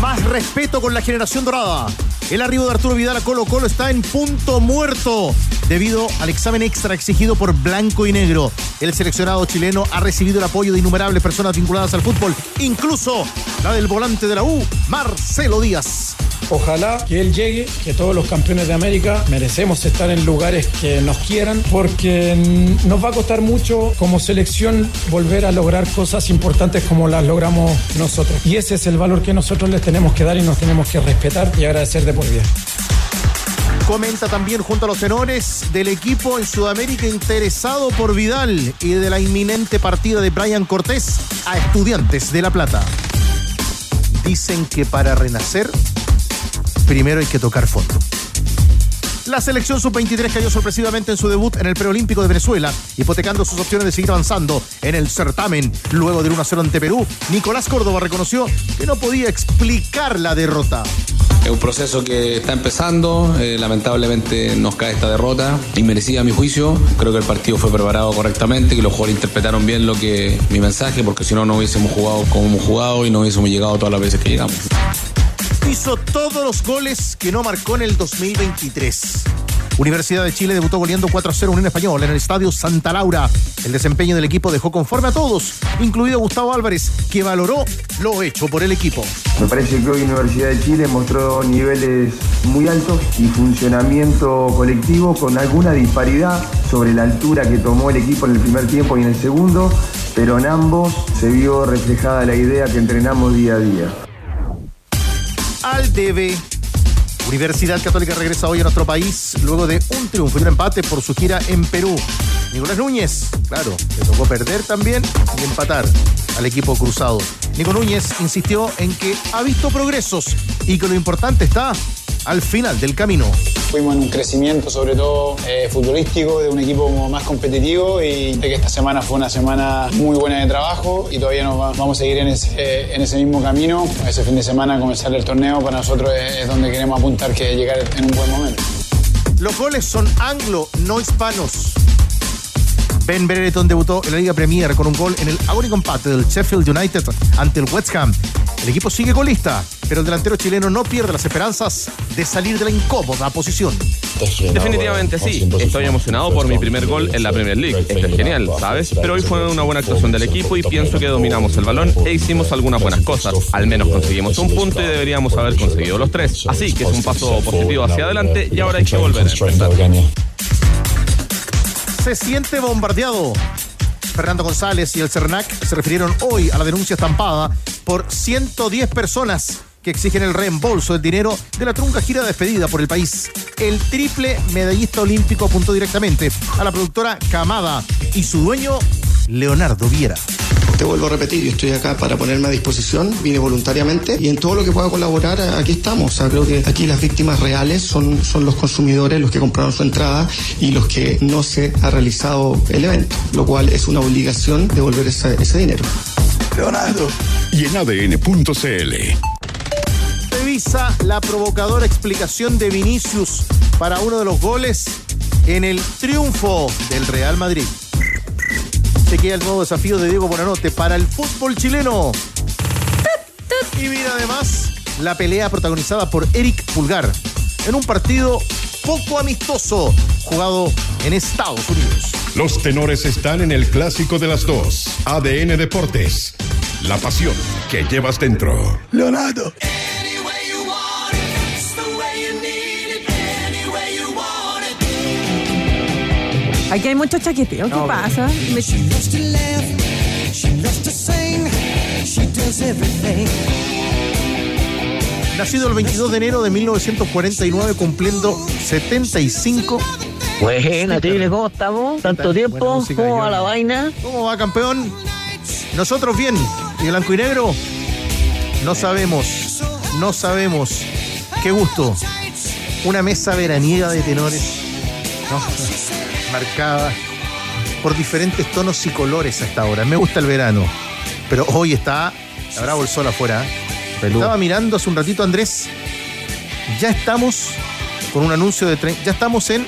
Más respeto con la generación dorada. El arribo de Arturo Vidal a Colo Colo está en punto muerto debido al examen extra exigido por Blanco y Negro. El seleccionado chileno ha recibido el apoyo de innumerables personas vinculadas al fútbol, incluso la del volante de la U, Marcelo Díaz. Ojalá que él llegue, que todos los campeones de América merecemos estar en lugares que nos quieran, porque nos va a costar mucho como selección volver a lograr cosas importantes como las logramos nosotros. Y ese es el valor que nosotros les tenemos que dar y nos tenemos que respetar y agradecer de por vida. Comenta también junto a los tenores del equipo en Sudamérica interesado por Vidal y de la inminente partida de Brian Cortés a Estudiantes de La Plata. Dicen que para renacer primero hay que tocar fondo. La selección sub-23 cayó sorpresivamente en su debut en el preolímpico de Venezuela, hipotecando sus opciones de seguir avanzando en el certamen. Luego del 1-0 ante Perú, Nicolás Córdoba reconoció que no podía explicar la derrota. Es un proceso que está empezando, eh, lamentablemente nos cae esta derrota, inmerecida a mi juicio. Creo que el partido fue preparado correctamente, que los jugadores interpretaron bien lo que mi mensaje, porque si no, no hubiésemos jugado como hemos jugado y no hubiésemos llegado todas las veces que llegamos hizo todos los goles que no marcó en el 2023. Universidad de Chile debutó goleando 4-0 Unión Español en el estadio Santa Laura. El desempeño del equipo dejó conforme a todos, incluido Gustavo Álvarez, que valoró lo hecho por el equipo. Me parece que hoy Universidad de Chile mostró niveles muy altos y funcionamiento colectivo con alguna disparidad sobre la altura que tomó el equipo en el primer tiempo y en el segundo, pero en ambos se vio reflejada la idea que entrenamos día a día al debe. Universidad Católica regresa hoy a nuestro país luego de un triunfo y un empate por su gira en Perú. Nicolás Núñez, claro, le tocó perder también y empatar al equipo cruzado. Nico Núñez insistió en que ha visto progresos y que lo importante está al final del camino. Fuimos en un crecimiento, sobre todo eh, futbolístico, de un equipo más competitivo y de que esta semana fue una semana muy buena de trabajo y todavía nos vamos a seguir en ese, en ese mismo camino. Ese fin de semana comenzar el torneo para nosotros es, donde queremos apuntar que llegar en un buen momento. Los goles son anglo, no hispanos. Ben Brereton debutó en la Liga Premier con un gol en el agónico empate del Sheffield United ante el West Ham. El equipo sigue colista, pero el delantero chileno no pierde las esperanzas de salir de la incómoda posición. Definitivamente sí. Estoy emocionado por mi primer gol en la Premier League. Esto es genial, ¿sabes? Pero hoy fue una buena actuación del equipo y pienso que dominamos el balón e hicimos algunas buenas cosas. Al menos conseguimos un punto y deberíamos haber conseguido los tres. Así que es un paso positivo hacia adelante y ahora hay que volver a enfrentar. Se siente bombardeado. Fernando González y el CERNAC se refirieron hoy a la denuncia estampada por 110 personas que exigen el reembolso del dinero de la trunca gira despedida por el país. El triple medallista olímpico apuntó directamente a la productora Camada y su dueño, Leonardo Viera. Te vuelvo a repetir, yo estoy acá para ponerme a disposición, vine voluntariamente y en todo lo que pueda colaborar, aquí estamos. creo que aquí las víctimas reales son, son los consumidores, los que compraron su entrada y los que no se ha realizado el evento, lo cual es una obligación devolver ese, ese dinero. Leonardo. Y en ADN.cl. Revisa la provocadora explicación de Vinicius para uno de los goles en el triunfo del Real Madrid se queda el nuevo desafío de Diego Bonanote para el fútbol chileno. Y mira además la pelea protagonizada por Eric Pulgar en un partido poco amistoso jugado en Estados Unidos. Los tenores están en el clásico de las dos. ADN Deportes. La pasión que llevas dentro. Leonardo. Aquí hay mucho chaqueteo. ¿Qué pasa? Nacido el 22 de enero de 1949, cumpliendo 75. Buena, Chile, ¿cómo estamos? ¿Tanto tiempo? ¿Cómo va la vaina? ¿Cómo va, campeón? Nosotros bien. ¿Y blanco y negro? No sabemos. No sabemos. Qué gusto. Una mesa veraniega de tenores, ¿no? Marcada por diferentes tonos y colores a esta hora. Me gusta el verano, pero hoy está, bravo el sol afuera. Estaba mirando hace un ratito, Andrés. Ya estamos con un anuncio de. Ya estamos en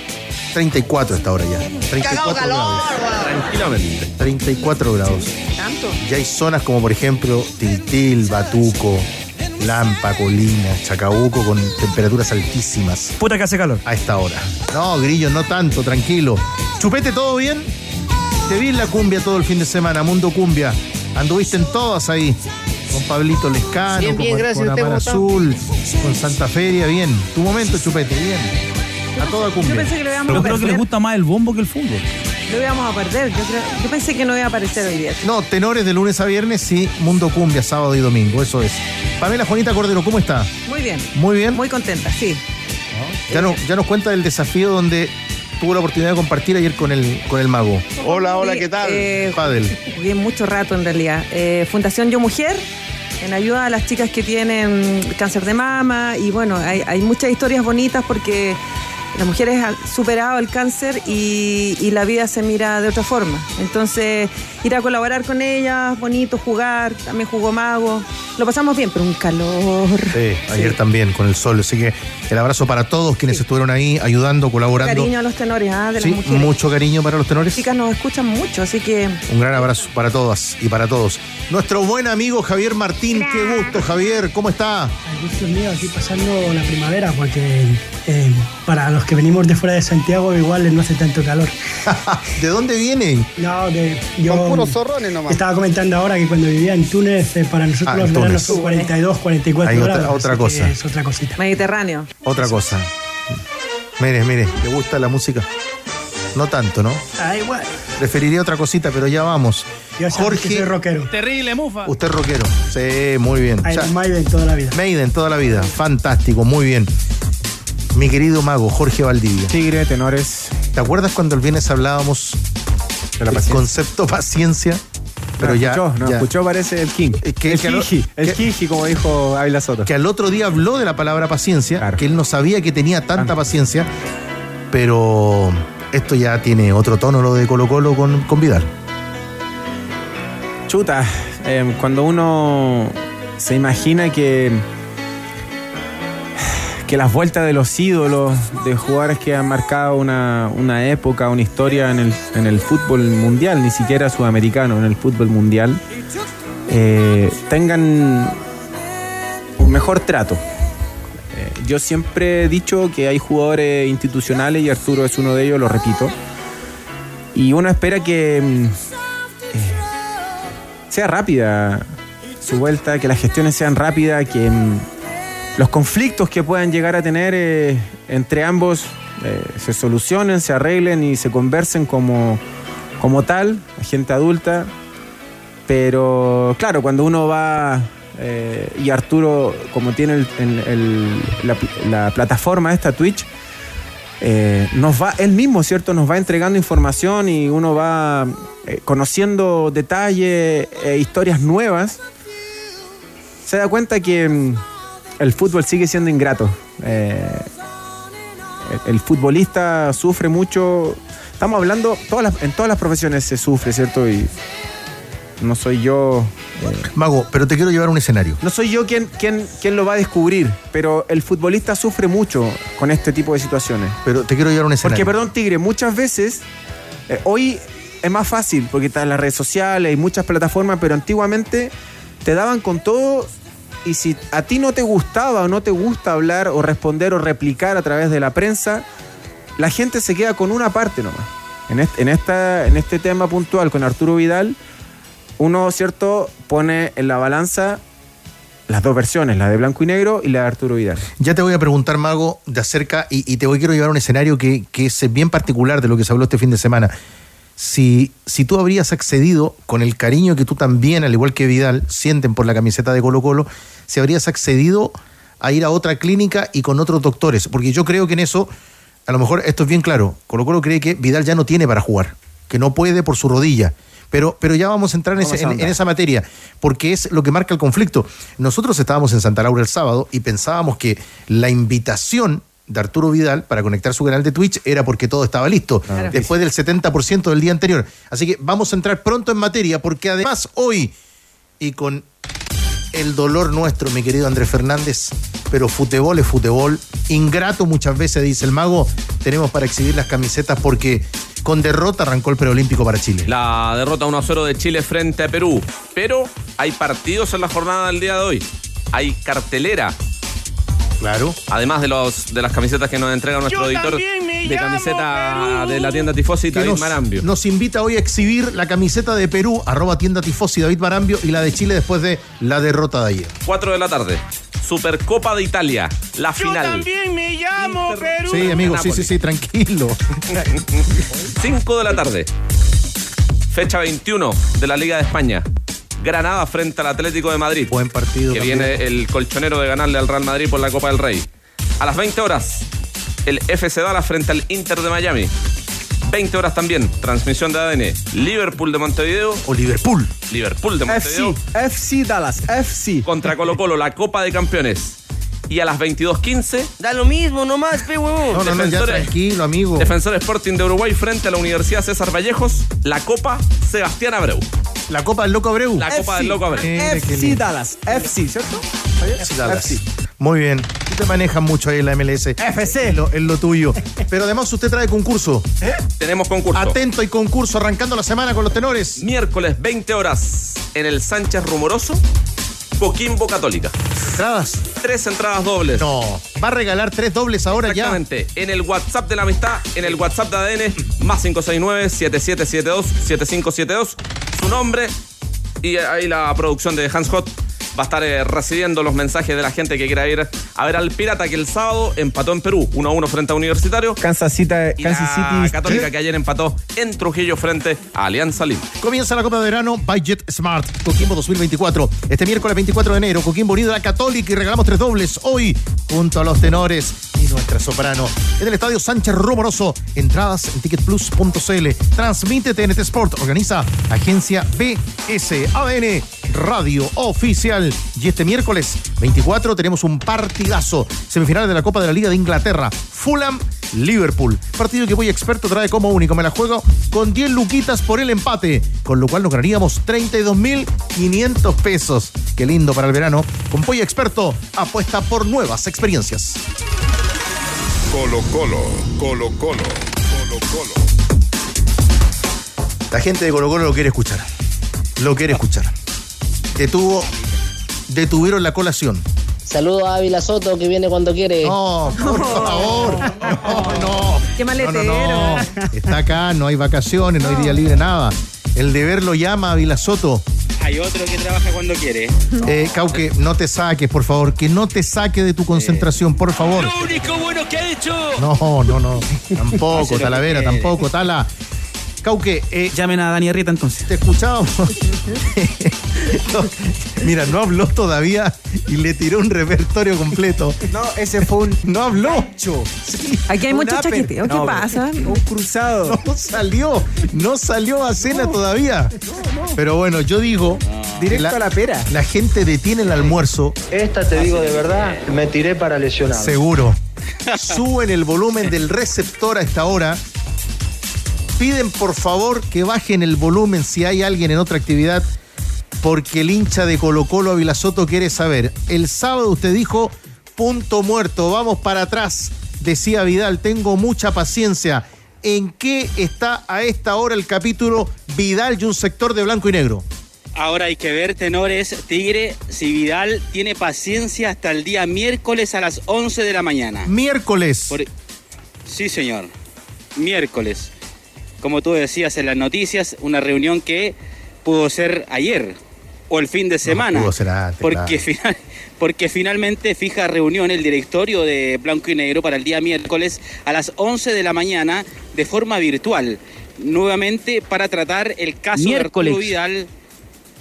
34 a esta hora ya. 34 grados. Tranquilamente. 34 grados. ¿Tanto? Ya hay zonas como por ejemplo Tiltil, Batuco, Lampa, Colina, Chacabuco con temperaturas altísimas. Puta que hace calor. A esta hora. No, Grillo, no tanto, tranquilo. Chupete, ¿todo bien? Te vi en la cumbia todo el fin de semana, Mundo Cumbia. Anduviste en todas ahí. Con Pablito Lescano, Bien, bien, con, gracias. con ¿Usted Amar? Azul, con Santa Feria, bien. Tu momento, Chupete, bien. A toda Yo cumbia. pensé que lo íbamos Pero creo que les gusta más el bombo que el fútbol. Lo íbamos a perder. Yo, creo- yo pensé que no iba a aparecer hoy día. No, tenores de lunes a viernes, sí, Mundo Cumbia, sábado y domingo, eso es. Pamela Juanita Cordero, ¿cómo está? Muy bien. Muy bien. Muy contenta, sí. Ya, no, ya nos cuenta del desafío donde tuvo la oportunidad de compartir ayer con el, con el mago. Hola, hola, ¿qué tal? eh, Padel. Jugué mucho rato en realidad. Eh, Fundación Yo Mujer, en ayuda a las chicas que tienen cáncer de mama. Y bueno, hay, hay muchas historias bonitas porque las mujeres han superado el cáncer y, y la vida se mira de otra forma. Entonces, ir a colaborar con ellas, bonito, jugar, también jugó mago. Lo pasamos bien, pero un calor. Sí, ayer también con el sol. Así que el abrazo para todos quienes estuvieron ahí ayudando, colaborando. Cariño a los tenores, ah, de las Sí, mujeres. mucho cariño para los Las tenores. chicas nos escuchan mucho, así que Un gran abrazo para todas y para todos. Nuestro buen amigo Javier Martín, qué gusto, Javier, ¿cómo está? El gusto es mío aquí pasando la primavera, porque eh, para los que venimos de fuera de Santiago igual no hace tanto calor. ¿De dónde viene? No, de, yo Con puros zorrones nomás. estaba comentando ahora que cuando vivía en Túnez, eh, para nosotros Ah, los veranos son 42, 44 Hay otra- grados. otra cosa. Es otra cosita. Mediterráneo. Otra cosa. Mire, mire, ¿le gusta la música? No tanto, ¿no? Ah, igual. Preferiría otra cosita, pero ya vamos. Yo que soy Jorge, rockero. Terrible, mufa. usted es rockero. Sí, muy bien. Iron Maiden toda la vida. Maiden toda la vida. Fantástico, muy bien. Mi querido mago, Jorge Valdivia. Tigre, tenores. ¿Te acuerdas cuando el viernes hablábamos De del paciencia. concepto paciencia? Pero no, ya, escuchó, no, ya- escuchó parece el King. Eh, que- el Kinji, el Kinji, como dijo Ávila Soto. que al otro día habló de la palabra paciencia, Claro. que él no sabía que tenía tanta paciencia, pero esto ya tiene otro tono lo de Colo Colo con, con Vidal. Chuta, eh, cuando uno se imagina que que las vueltas de los ídolos, de jugadores que han marcado una, una época, una historia en el, en el fútbol mundial, ni siquiera sudamericano, en el fútbol mundial, eh, tengan un mejor trato. Eh, yo siempre he dicho que hay jugadores institucionales y Arturo es uno de ellos, lo repito. Y uno espera que mm, eh, sea rápida su vuelta, que las gestiones sean rápidas, que mm, los conflictos que puedan llegar a tener eh, entre ambos eh, se solucionen, se arreglen y se conversen como, como tal, gente adulta. Pero claro, cuando uno va eh, y Arturo, como tiene la, la plataforma esta Twitch, nos va, él mismo, ¿cierto? Nos va entregando información y uno va conociendo detalles, e historias nuevas. Se da cuenta que mm, el fútbol sigue siendo ingrato. Eh, el, el futbolista sufre mucho. Estamos hablando, todas las- en todas las profesiones se sufre, ¿cierto? Y no soy yo. eh, Mago, pero te quiero llevar a un escenario. no soy yo quien, quien, quien lo va a descubrir, pero el futbolista sufre mucho con este tipo de situaciones. Pero te quiero llevar a un escenario. Porque, perdón, Tigre, muchas veces, eh, hoy es más fácil porque están las redes sociales y muchas plataformas, pero antiguamente te daban con todo y si a ti no te gustaba o no te gusta hablar o responder o replicar a través de la prensa, la gente se queda con una parte nomás. En este, en esta, en este tema puntual con Arturo Vidal, uno, ¿cierto?, pone en la balanza las dos versiones, la de blanco y negro y la de Arturo Vidal. Ya te voy a preguntar, Mago, de acerca, y, te voy quiero llevar a un escenario que, que es bien particular de lo que se habló este fin de semana. Si, si tú habrías accedido con el cariño que tú también, al igual que Vidal, sienten por la camiseta de Colo Colo, si habrías accedido a ir a otra clínica y con otros doctores. Porque yo creo que en eso, a lo mejor esto es bien claro, Colo Colo cree que Vidal ya no tiene para jugar. que no puede por su rodilla. Pero, pero ya vamos a entrar en, ese- en- en esa materia, porque es lo que marca el conflicto. Nosotros estábamos en Santa Laura el sábado y pensábamos que la invitación de Arturo Vidal para conectar su canal de Twitch era porque todo estaba listo, Claro. después del 70% del día anterior. Así que vamos a entrar pronto en materia, porque además hoy, y con el dolor nuestro, mi querido Andrés Fernández, pero futebol es futebol. Ingrato muchas veces, dice el mago, tenemos para exhibir las camisetas porque con derrota arrancó el preolímpico para Chile. La derrota 1-0 de Chile frente a Perú. Pero hay partidos en la jornada del día de hoy. Hay cartelera. Claro. Además de los de las camisetas que nos entrega nuestro editor de camiseta de la tienda Tifosi, David nos, Marambio. nos invita hoy a exhibir la camiseta de Perú, arroba tienda tifosi David Marambio, y la de Chile después de la derrota de ayer. 4 de la tarde. Supercopa de Italia. La final. me llamo Perú. Sí, amigo, sí, sí, sí, tranquilo. 5 de la tarde. Fecha 21 de la Liga de España. Granada frente al Atlético de Madrid. Buen partido. Que también. viene el colchonero de ganarle al Real Madrid por la Copa del Rey. A las 20 horas, el FC Dallas frente al Inter de Miami. 20 horas también, transmisión de ADN. Liverpool de Montevideo. O Liverpool. Liverpool de Montevideo. FC, FC Dallas, FC. Contra Colo Colo, la Copa de Campeones. Y a las 22.15, Da lo mismo nomás, pe huevón. No, no, no, ya Defensores. tranquilo, amigo. Defensor Sporting de Uruguay frente a la Universidad César Vallejos. La Copa Sebastián Abreu. La Copa del Loco Abreu. La Copa del Loco Abreu. Eh, FC. Dallas, FC, ¿cierto? FC Dallas. Muy bien. Tú te manejas mucho ahí en la MLS. FC. Es lo, es lo tuyo. Pero además usted trae concurso. Tenemos concurso. Atento y concurso arrancando la semana con los tenores. Miércoles 20 horas en el Sánchez Rumoroso, Coquimbo Católica. Entradas. Tres entradas dobles. No. Va a regalar tres dobles ahora ya. Exactamente. En el WhatsApp de la amistad, en el WhatsApp de ADN, más 569-7772-7572. Su nombre y ahí la producción de Hans Hot va a estar eh, recibiendo los mensajes de la gente que quiera ir a ver al Pirata que el sábado empató en Perú 1-1 frente a Universitario. Kansas City, Y Kansas la City. Católica que ayer empató en Trujillo frente a Alianza Lima. Comienza la Copa de Verano by Jet Smart Coquimbo 2024. Este miércoles 24 de enero, Coquimbo unido a la Católica y regalamos tres dobles hoy junto a los tenores y nuestra soprano. En el estadio Sánchez Rumoroso, entradas en ticketplus.cl. Transmite TNT Sport, organiza Agencia BS ADN Radio Oficial. Y este miércoles 24 tenemos un partidazo. Semifinales de la Copa de la Liga de Inglaterra. Fulham Liverpool. Partido que Voy Experto trae como único. Me la juego con 10 luquitas por el empate, con lo cual nos ganaríamos 32.500 pesos. Qué lindo para el verano. Con Pollo Experto, apuesta por nuevas experiencias. Colo Colo, Colo Colo, Colo Colo. La gente de Colo Colo lo quiere escuchar. Lo quiere escuchar. Detuvo, detuvieron la colación. Saludos a Ávila Soto que viene cuando quiere. No, por favor. No, no. Qué No, maletero. no, no. Está acá, no hay vacaciones, no hay día libre, nada. El deber lo llama a Vila Soto. Hay otro que trabaja cuando quiere. Eh, Cauque, no te saques, por favor. Que no te saque de tu concentración, por favor. Lo único bueno que ha hecho. No, no, no. Tampoco, Talavera, tampoco, Tala. Cauque, eh, Llamen a Dani Rita entonces. te escuchábamos. No, mira, no habló todavía y le tiró un repertorio completo. No, ese fue un. No habló. Sí. Aquí hay Un mucho upper. chaqueteo. ¿Qué No, pasa? Un cruzado. No salió, no salió a cena todavía. Pero bueno, yo digo, Directo a la pera. la gente detiene el almuerzo, Esta te digo de verdad, me tiré para lesionar. seguro. Suben el volumen del receptor a esta hora. Piden por favor que bajen el volumen si hay alguien en otra actividad, porque el hincha de Colo Colo Ávila Soto quiere saber. El sábado usted dijo, punto muerto, vamos para atrás. Decía Vidal, tengo mucha paciencia. ¿En qué está a esta hora el capítulo Vidal y un sector de blanco y negro? Ahora hay que ver, tenores, Tigre, si Vidal tiene paciencia hasta el día miércoles a las 11 de la mañana. Miércoles. Por- Sí, señor. Miércoles. Como tú decías en las noticias, una reunión que pudo ser ayer o el fin de semana. pudo ser antes, porque, claro. final- porque finalmente fija reunión el directorio de Blanco y Negro para el día miércoles a las 11 de la mañana de forma virtual. Nuevamente para tratar el caso Miércoles. de Arturo Vidal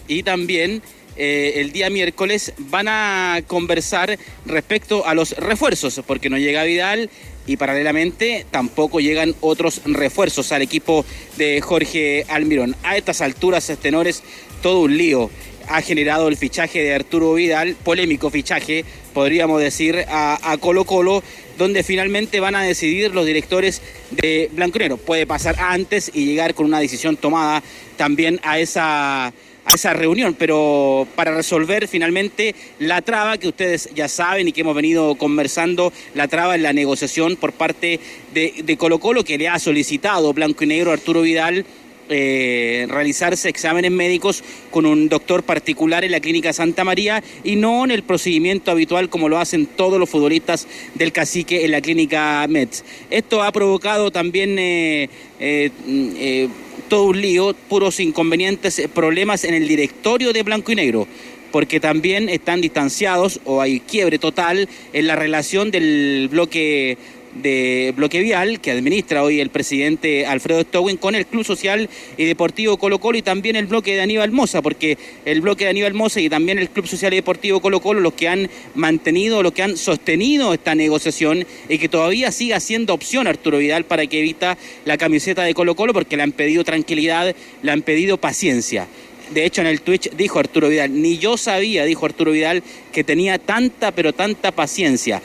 y también eh, el día miércoles van a conversar respecto a los refuerzos, porque no llega Vidal y paralelamente tampoco llegan otros refuerzos al equipo de Jorge Almirón. A estas alturas, tenores, todo un lío ha generado el fichaje de Arturo Vidal, polémico fichaje, podríamos decir, a, Colo Colo, donde finalmente van a decidir los directores de Blanco Negro. Puede pasar antes y llegar con una decisión tomada también a esa esa reunión, pero para resolver finalmente la traba que ustedes ya saben y que hemos venido conversando, la traba en la negociación por parte de, de Colo Colo que le ha solicitado Blanco y Negro Arturo Vidal eh, realizarse exámenes médicos con un doctor particular en la clínica Santa María y no en el procedimiento habitual como lo hacen todos los futbolistas del cacique en la clínica Mets. Esto ha provocado también eh, eh, todo un lío, puros inconvenientes, problemas en el directorio de Blanco y Negro porque también están distanciados o hay quiebre total en la relación del bloque de Bloque Vial que administra hoy el presidente Alfredo Stowin con el Club Social y Deportivo Colo Colo y también el bloque de Aníbal Mosa, porque el bloque de Aníbal Mosa y también el Club Social y Deportivo Colo Colo los que han mantenido, los que han sostenido esta negociación y que todavía siga siendo opción Arturo Vidal para que evita la camiseta de Colo Colo porque le han pedido tranquilidad, le han pedido paciencia. De hecho, en el Twitch dijo Arturo Vidal, ni yo sabía, dijo Arturo Vidal, que tenía tanta, pero tanta paciencia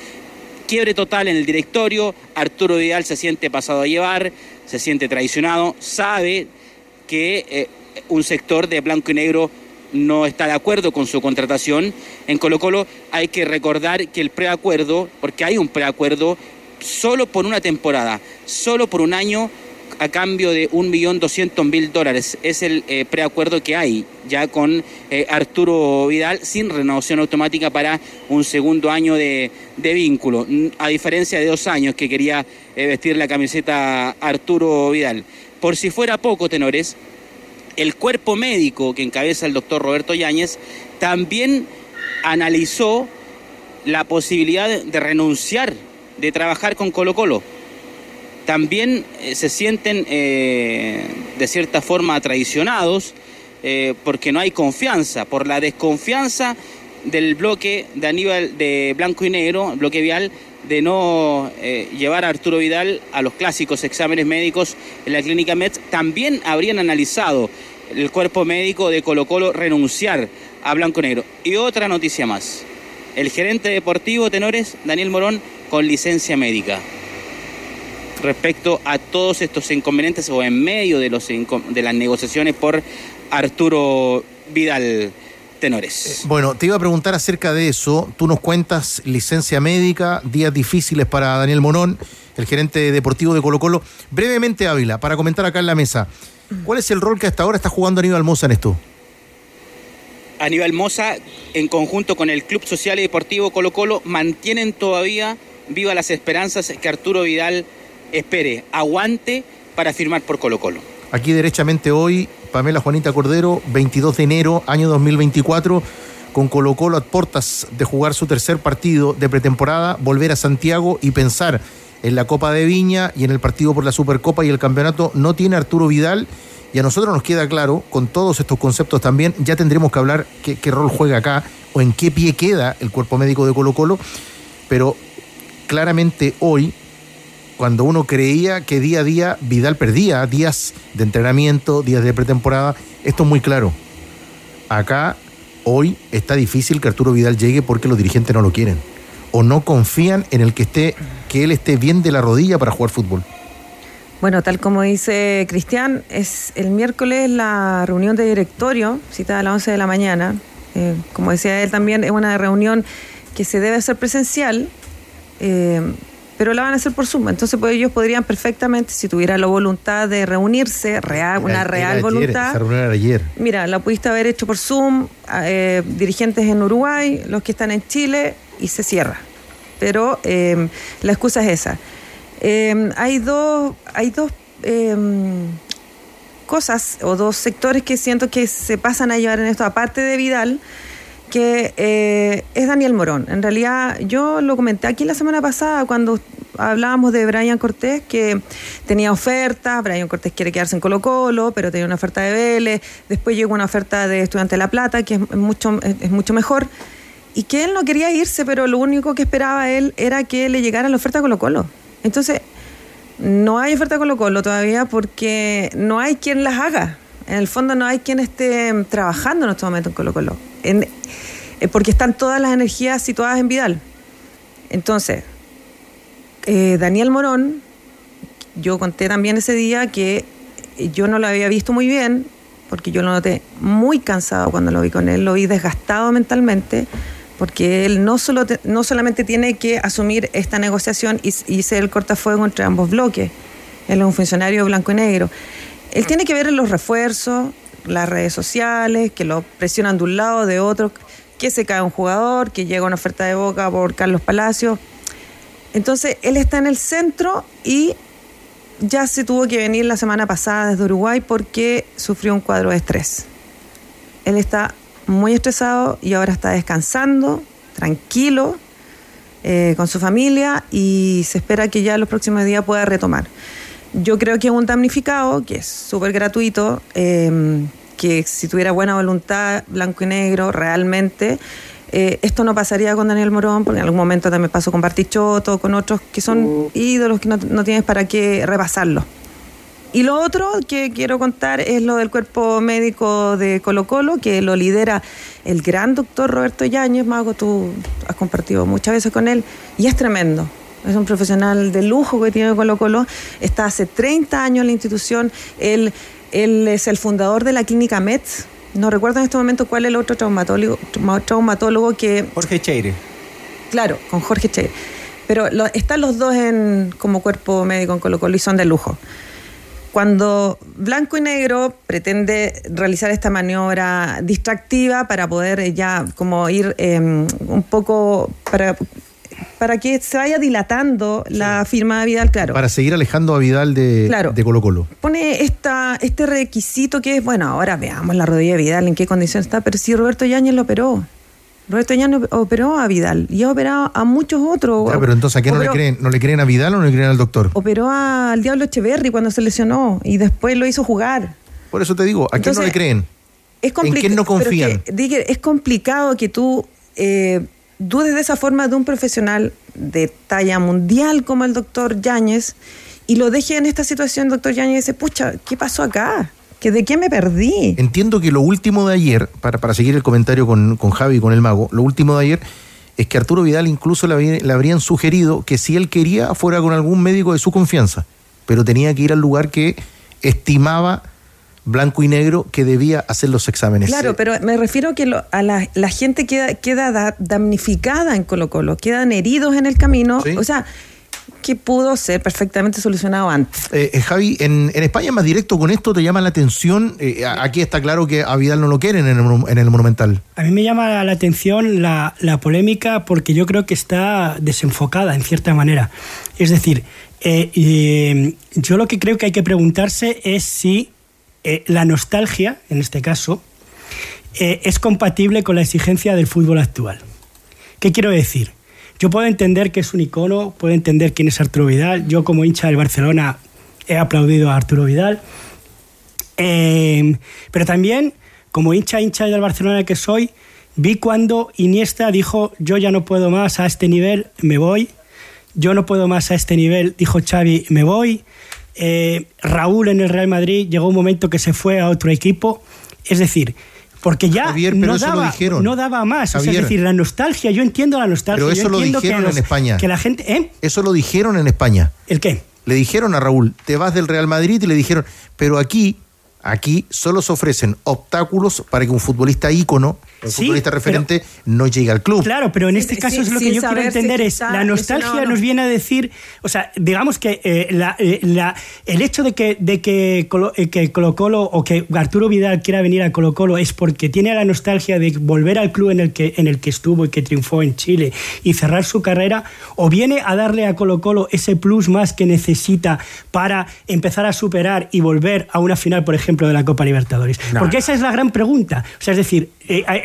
quiebre total en el directorio, Arturo Vidal se siente pasado a llevar, se siente traicionado, sabe que eh, un sector de blanco y negro no está de acuerdo con su contratación. En Colo Colo hay que recordar que el preacuerdo, porque hay un preacuerdo solo por una temporada, solo por un año, a cambio de 1.200.000 dólares. Es el eh, preacuerdo que hay ya con eh, Arturo Vidal sin renovación automática para un segundo año de, vínculo, a diferencia de dos años que quería eh, vestir la camiseta Arturo Vidal. Por si fuera poco, tenores, el cuerpo médico que encabeza el doctor Roberto Yáñez también analizó la posibilidad de renunciar de trabajar con Colo Colo también eh, se sienten eh, de cierta forma traicionados eh, porque no hay confianza, por la desconfianza del bloque de Aníbal de Blanco y Negro, el bloque vial, de no llevar a Arturo Vidal a los clásicos exámenes médicos en la clínica Metz, también habrían analizado el cuerpo médico de Colo Colo renunciar a Blanco Negro. Y otra noticia más, el gerente deportivo Tenores, Daniel Morón, con licencia médica respecto a todos estos inconvenientes o en medio de, los, de las negociaciones por Arturo Vidal. Tenores. Eh, bueno, te iba a preguntar acerca de eso. Tú nos cuentas licencia médica, días difíciles para Daniel Monón, el gerente deportivo de Colo Colo. Brevemente, Ávila, para comentar acá en la mesa, ¿cuál es el rol que hasta ahora está jugando Aníbal Mosa en esto? Aníbal Mosa, en conjunto con el Club Social y Deportivo Colo Colo, mantienen todavía viva las esperanzas que Arturo Vidal espere, aguante para firmar por Colo Colo. Aquí derechamente hoy, Pamela Juanita Cordero, 22 de enero, año 2024, con Colo Colo a portas de jugar su tercer partido de pretemporada, volver a Santiago y pensar en la Copa de Viña y en el partido por la Supercopa y el campeonato, no tiene Arturo Vidal. Y a nosotros nos queda claro, con todos estos conceptos también, ya tendremos que hablar qué, qué rol juega acá o en qué pie queda el cuerpo médico de Colo Colo, pero claramente hoy cuando uno creía que día a día Vidal perdía días de entrenamiento, días de pretemporada, esto es muy claro. Acá, hoy, está difícil que Arturo Vidal llegue porque los dirigentes no lo quieren. O no confían en el que esté, que él esté bien de la rodilla para jugar fútbol. Bueno, tal como dice Cristian, es el miércoles la reunión de directorio, cita a las 11 de la mañana. Eh, como decía él también, es una reunión que se debe hacer presencial. Eh, pero la van a hacer por Zoom. Entonces, pues ellos podrían perfectamente, si tuvieran la voluntad de reunirse, real, una real voluntad. ayer. Mira, la pudiste haber hecho por Zoom, eh, dirigentes en Uruguay, los que están en Chile, y se cierra. Pero eh, la excusa es esa. Eh, hay dos, hay dos cosas o dos sectores que siento que se pasan a llevar en esto, aparte de Vidal que eh, es Daniel Morón. En realidad, yo lo comenté aquí la semana pasada cuando hablábamos de Brian Cortés, que tenía oferta, Brian Cortés quiere quedarse en Colo Colo, pero tenía una oferta de Vélez, después llegó una oferta de Estudiante de La Plata, que es mucho, es mucho mejor, y que él no quería irse, pero lo único que esperaba él era que le llegara la oferta a Colo Colo. Entonces, no hay oferta Colo Colo todavía porque no hay quien las haga. En el fondo no hay quien esté trabajando en estos momentos en Colo Colo. Eh, porque están todas las energías situadas en Vidal. Entonces, eh, Daniel Morón, yo conté también ese día que yo no lo había visto muy bien, porque yo lo noté muy cansado cuando lo vi con él, lo vi desgastado mentalmente, porque él no, solo no solamente tiene que asumir esta negociación y, y ser el cortafuego entre ambos bloques, él es un funcionario blanco y negro, él tiene que ver en los refuerzos, las redes sociales, que lo presionan de un lado, de otro, que se cae un jugador, que llega una oferta de boca por Carlos Palacios. Entonces, él está en el centro y ya se tuvo que venir la semana pasada desde Uruguay porque sufrió un cuadro de estrés. Él está muy estresado y ahora está descansando, tranquilo, eh, con su familia y se espera que ya los próximos días pueda retomar. Yo creo que es un damnificado, que es súper gratuito, em, que si tuviera buena voluntad, blanco y negro, realmente, eh, esto no pasaría con Daniel Morón, porque en algún momento también pasó con Bartichotto, con otros que son ídolos que no, no tienes para qué repasarlo. Y lo otro que quiero contar es lo del cuerpo médico de Colo Colo, que lo lidera el gran doctor Roberto Yáñez, Mago, tú has compartido muchas veces con él, y es tremendo. Es un profesional de lujo que tiene Colo Colo, está hace 30 años en la institución, él, él es el fundador de la clínica METS, no recuerdo en este momento cuál es el otro traumatólogo, traumatólogo que... Jorge Cheire. Claro, con Jorge Cheire. Pero lo, están los dos en, como cuerpo médico en Colo Colo y son de lujo. Cuando Blanco y Negro pretende realizar esta maniobra distractiva para poder ya como ir eh, un poco para para que se vaya dilatando la firma de Vidal, claro. Para seguir alejando a Vidal de, de Colo Colo. Pone esta, este requisito que es, bueno, ahora veamos la rodilla de Vidal, en qué condición está, pero si Roberto Yáñez lo operó. Roberto Yáñez operó a Vidal y ha operado a muchos otros. pero entonces, ¿a qué no le creen? ¿No le creen a Vidal o no le creen al doctor? Operó al Diablo Echeverry cuando se lesionó y después lo hizo jugar. Por eso te digo, ¿a quién no le creen? Es ¿En quién no confían? Que, es complicado que tú eh, dudes de esa forma de un profesional de talla mundial como el doctor Yáñez y lo deje en esta situación, doctor Yáñez, y dice, pucha, ¿qué pasó acá? ¿Que ¿De qué me perdí? Entiendo que lo último de ayer, para, para seguir el comentario con, con Javi y con el mago, lo último de ayer es que Arturo Vidal incluso le, le habrían sugerido que si él quería fuera con algún médico de su confianza, pero tenía que ir al lugar que estimaba blanco y negro que debía hacer los exámenes. Claro, pero me refiero que a la, la, gente queda, queda damnificada en Colo Colo, quedan heridos en el camino. O sea, que pudo ser perfectamente solucionado antes. Eh, eh, Javi, en, en, España más directo con esto te llama la atención. Eh, aquí está claro que a Vidal no lo quieren en el, en el Monumental. A mí me llama la atención la, la, polémica porque yo creo que está desenfocada en cierta manera. Es decir, yo lo que creo que hay que preguntarse es si eh, la nostalgia, en este caso, eh, es compatible con la exigencia del fútbol actual. ¿Qué quiero decir? Yo puedo entender que es un icono, puedo entender quién es Arturo Vidal. Yo como hincha del Barcelona he aplaudido a Arturo Vidal. Eh, pero también, como hincha hincha del Barcelona que soy, vi cuando Iniesta dijo, yo ya no puedo más a este nivel, me voy. Yo no puedo más a este nivel, dijo Xavi, me voy. Eh, Raúl en el Real Madrid llegó un momento que se fue a otro equipo. Es decir, porque ya no, daba, no, daba, más. es decir, la nostalgia, yo entiendo la nostalgia. Pero eso lo dijeron en España. Que la gente, ¿eh? Eso lo dijeron en España. ¿El qué? Le dijeron a Raúl, te vas del Real Madrid y le dijeron, pero aquí Aquí solo se ofrecen obstáculos para que un futbolista ícono, un futbolista referente, no llegue al club. Claro, pero en este caso es lo que yo quiero entender es la nostalgia nos viene a decir, o sea, digamos que eh, eh, la, el hecho de que de que, Colo, eh, que Colo Colo o que Arturo Vidal quiera venir a Colo Colo es porque tiene la nostalgia de volver al club en el que en el que estuvo y que triunfó en Chile y cerrar su carrera, o viene a darle a Colo Colo ese plus más que necesita para empezar a superar y volver a una final, por ejemplo de la Copa Libertadores? Porque esa es la gran pregunta. O sea, es decir,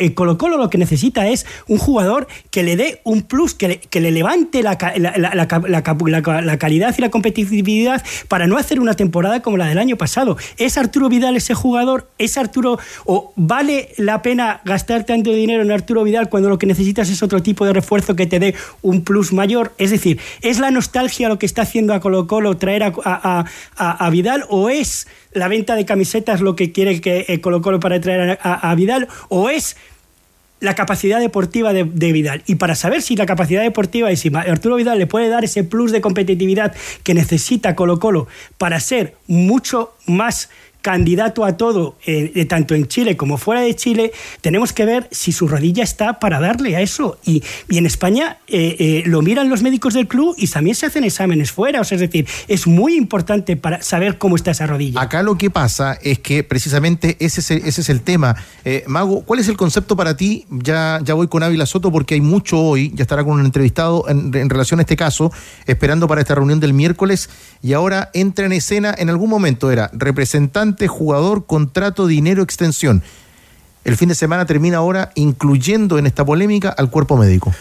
eh, Colo Colo lo que necesita es un jugador que le dé un plus, que le, que le levante la, la, la, calidad y la competitividad para no hacer una temporada como la del año pasado. ¿Es Arturo Vidal ese jugador? ¿Es Arturo o vale la pena gastar tanto dinero en Arturo Vidal cuando lo que necesitas es otro tipo de refuerzo que te dé un plus mayor? Es decir, ¿es la nostalgia lo que está haciendo a Colo Colo traer a, a, a Vidal o es la venta de camisetas lo que quiere que eh, Colo Colo para traer a, Vidal o es la capacidad deportiva de, Vidal. Y para saber si la capacidad deportiva y si Arturo Vidal le puede dar ese plus de competitividad que necesita Colo Colo para ser mucho más candidato a todo, eh, tanto en Chile como fuera de Chile, tenemos que ver si su rodilla está para darle a eso. Y, y en España eh, eh, lo miran los médicos del club y también se hacen exámenes fuera. O sea, es decir, es muy importante para saber cómo está esa rodilla. Acá lo que pasa es que precisamente ese es el, ese es el tema. Mago, ¿cuál es el concepto para ti? Ya, ya voy con Ávila Soto porque hay mucho hoy, ya estará con un entrevistado en, en relación a este caso, esperando para esta reunión del miércoles y ahora entra en escena en algún momento, era representante jugador, contrato, dinero, extensión. El fin de semana termina ahora incluyendo en esta polémica al cuerpo médico.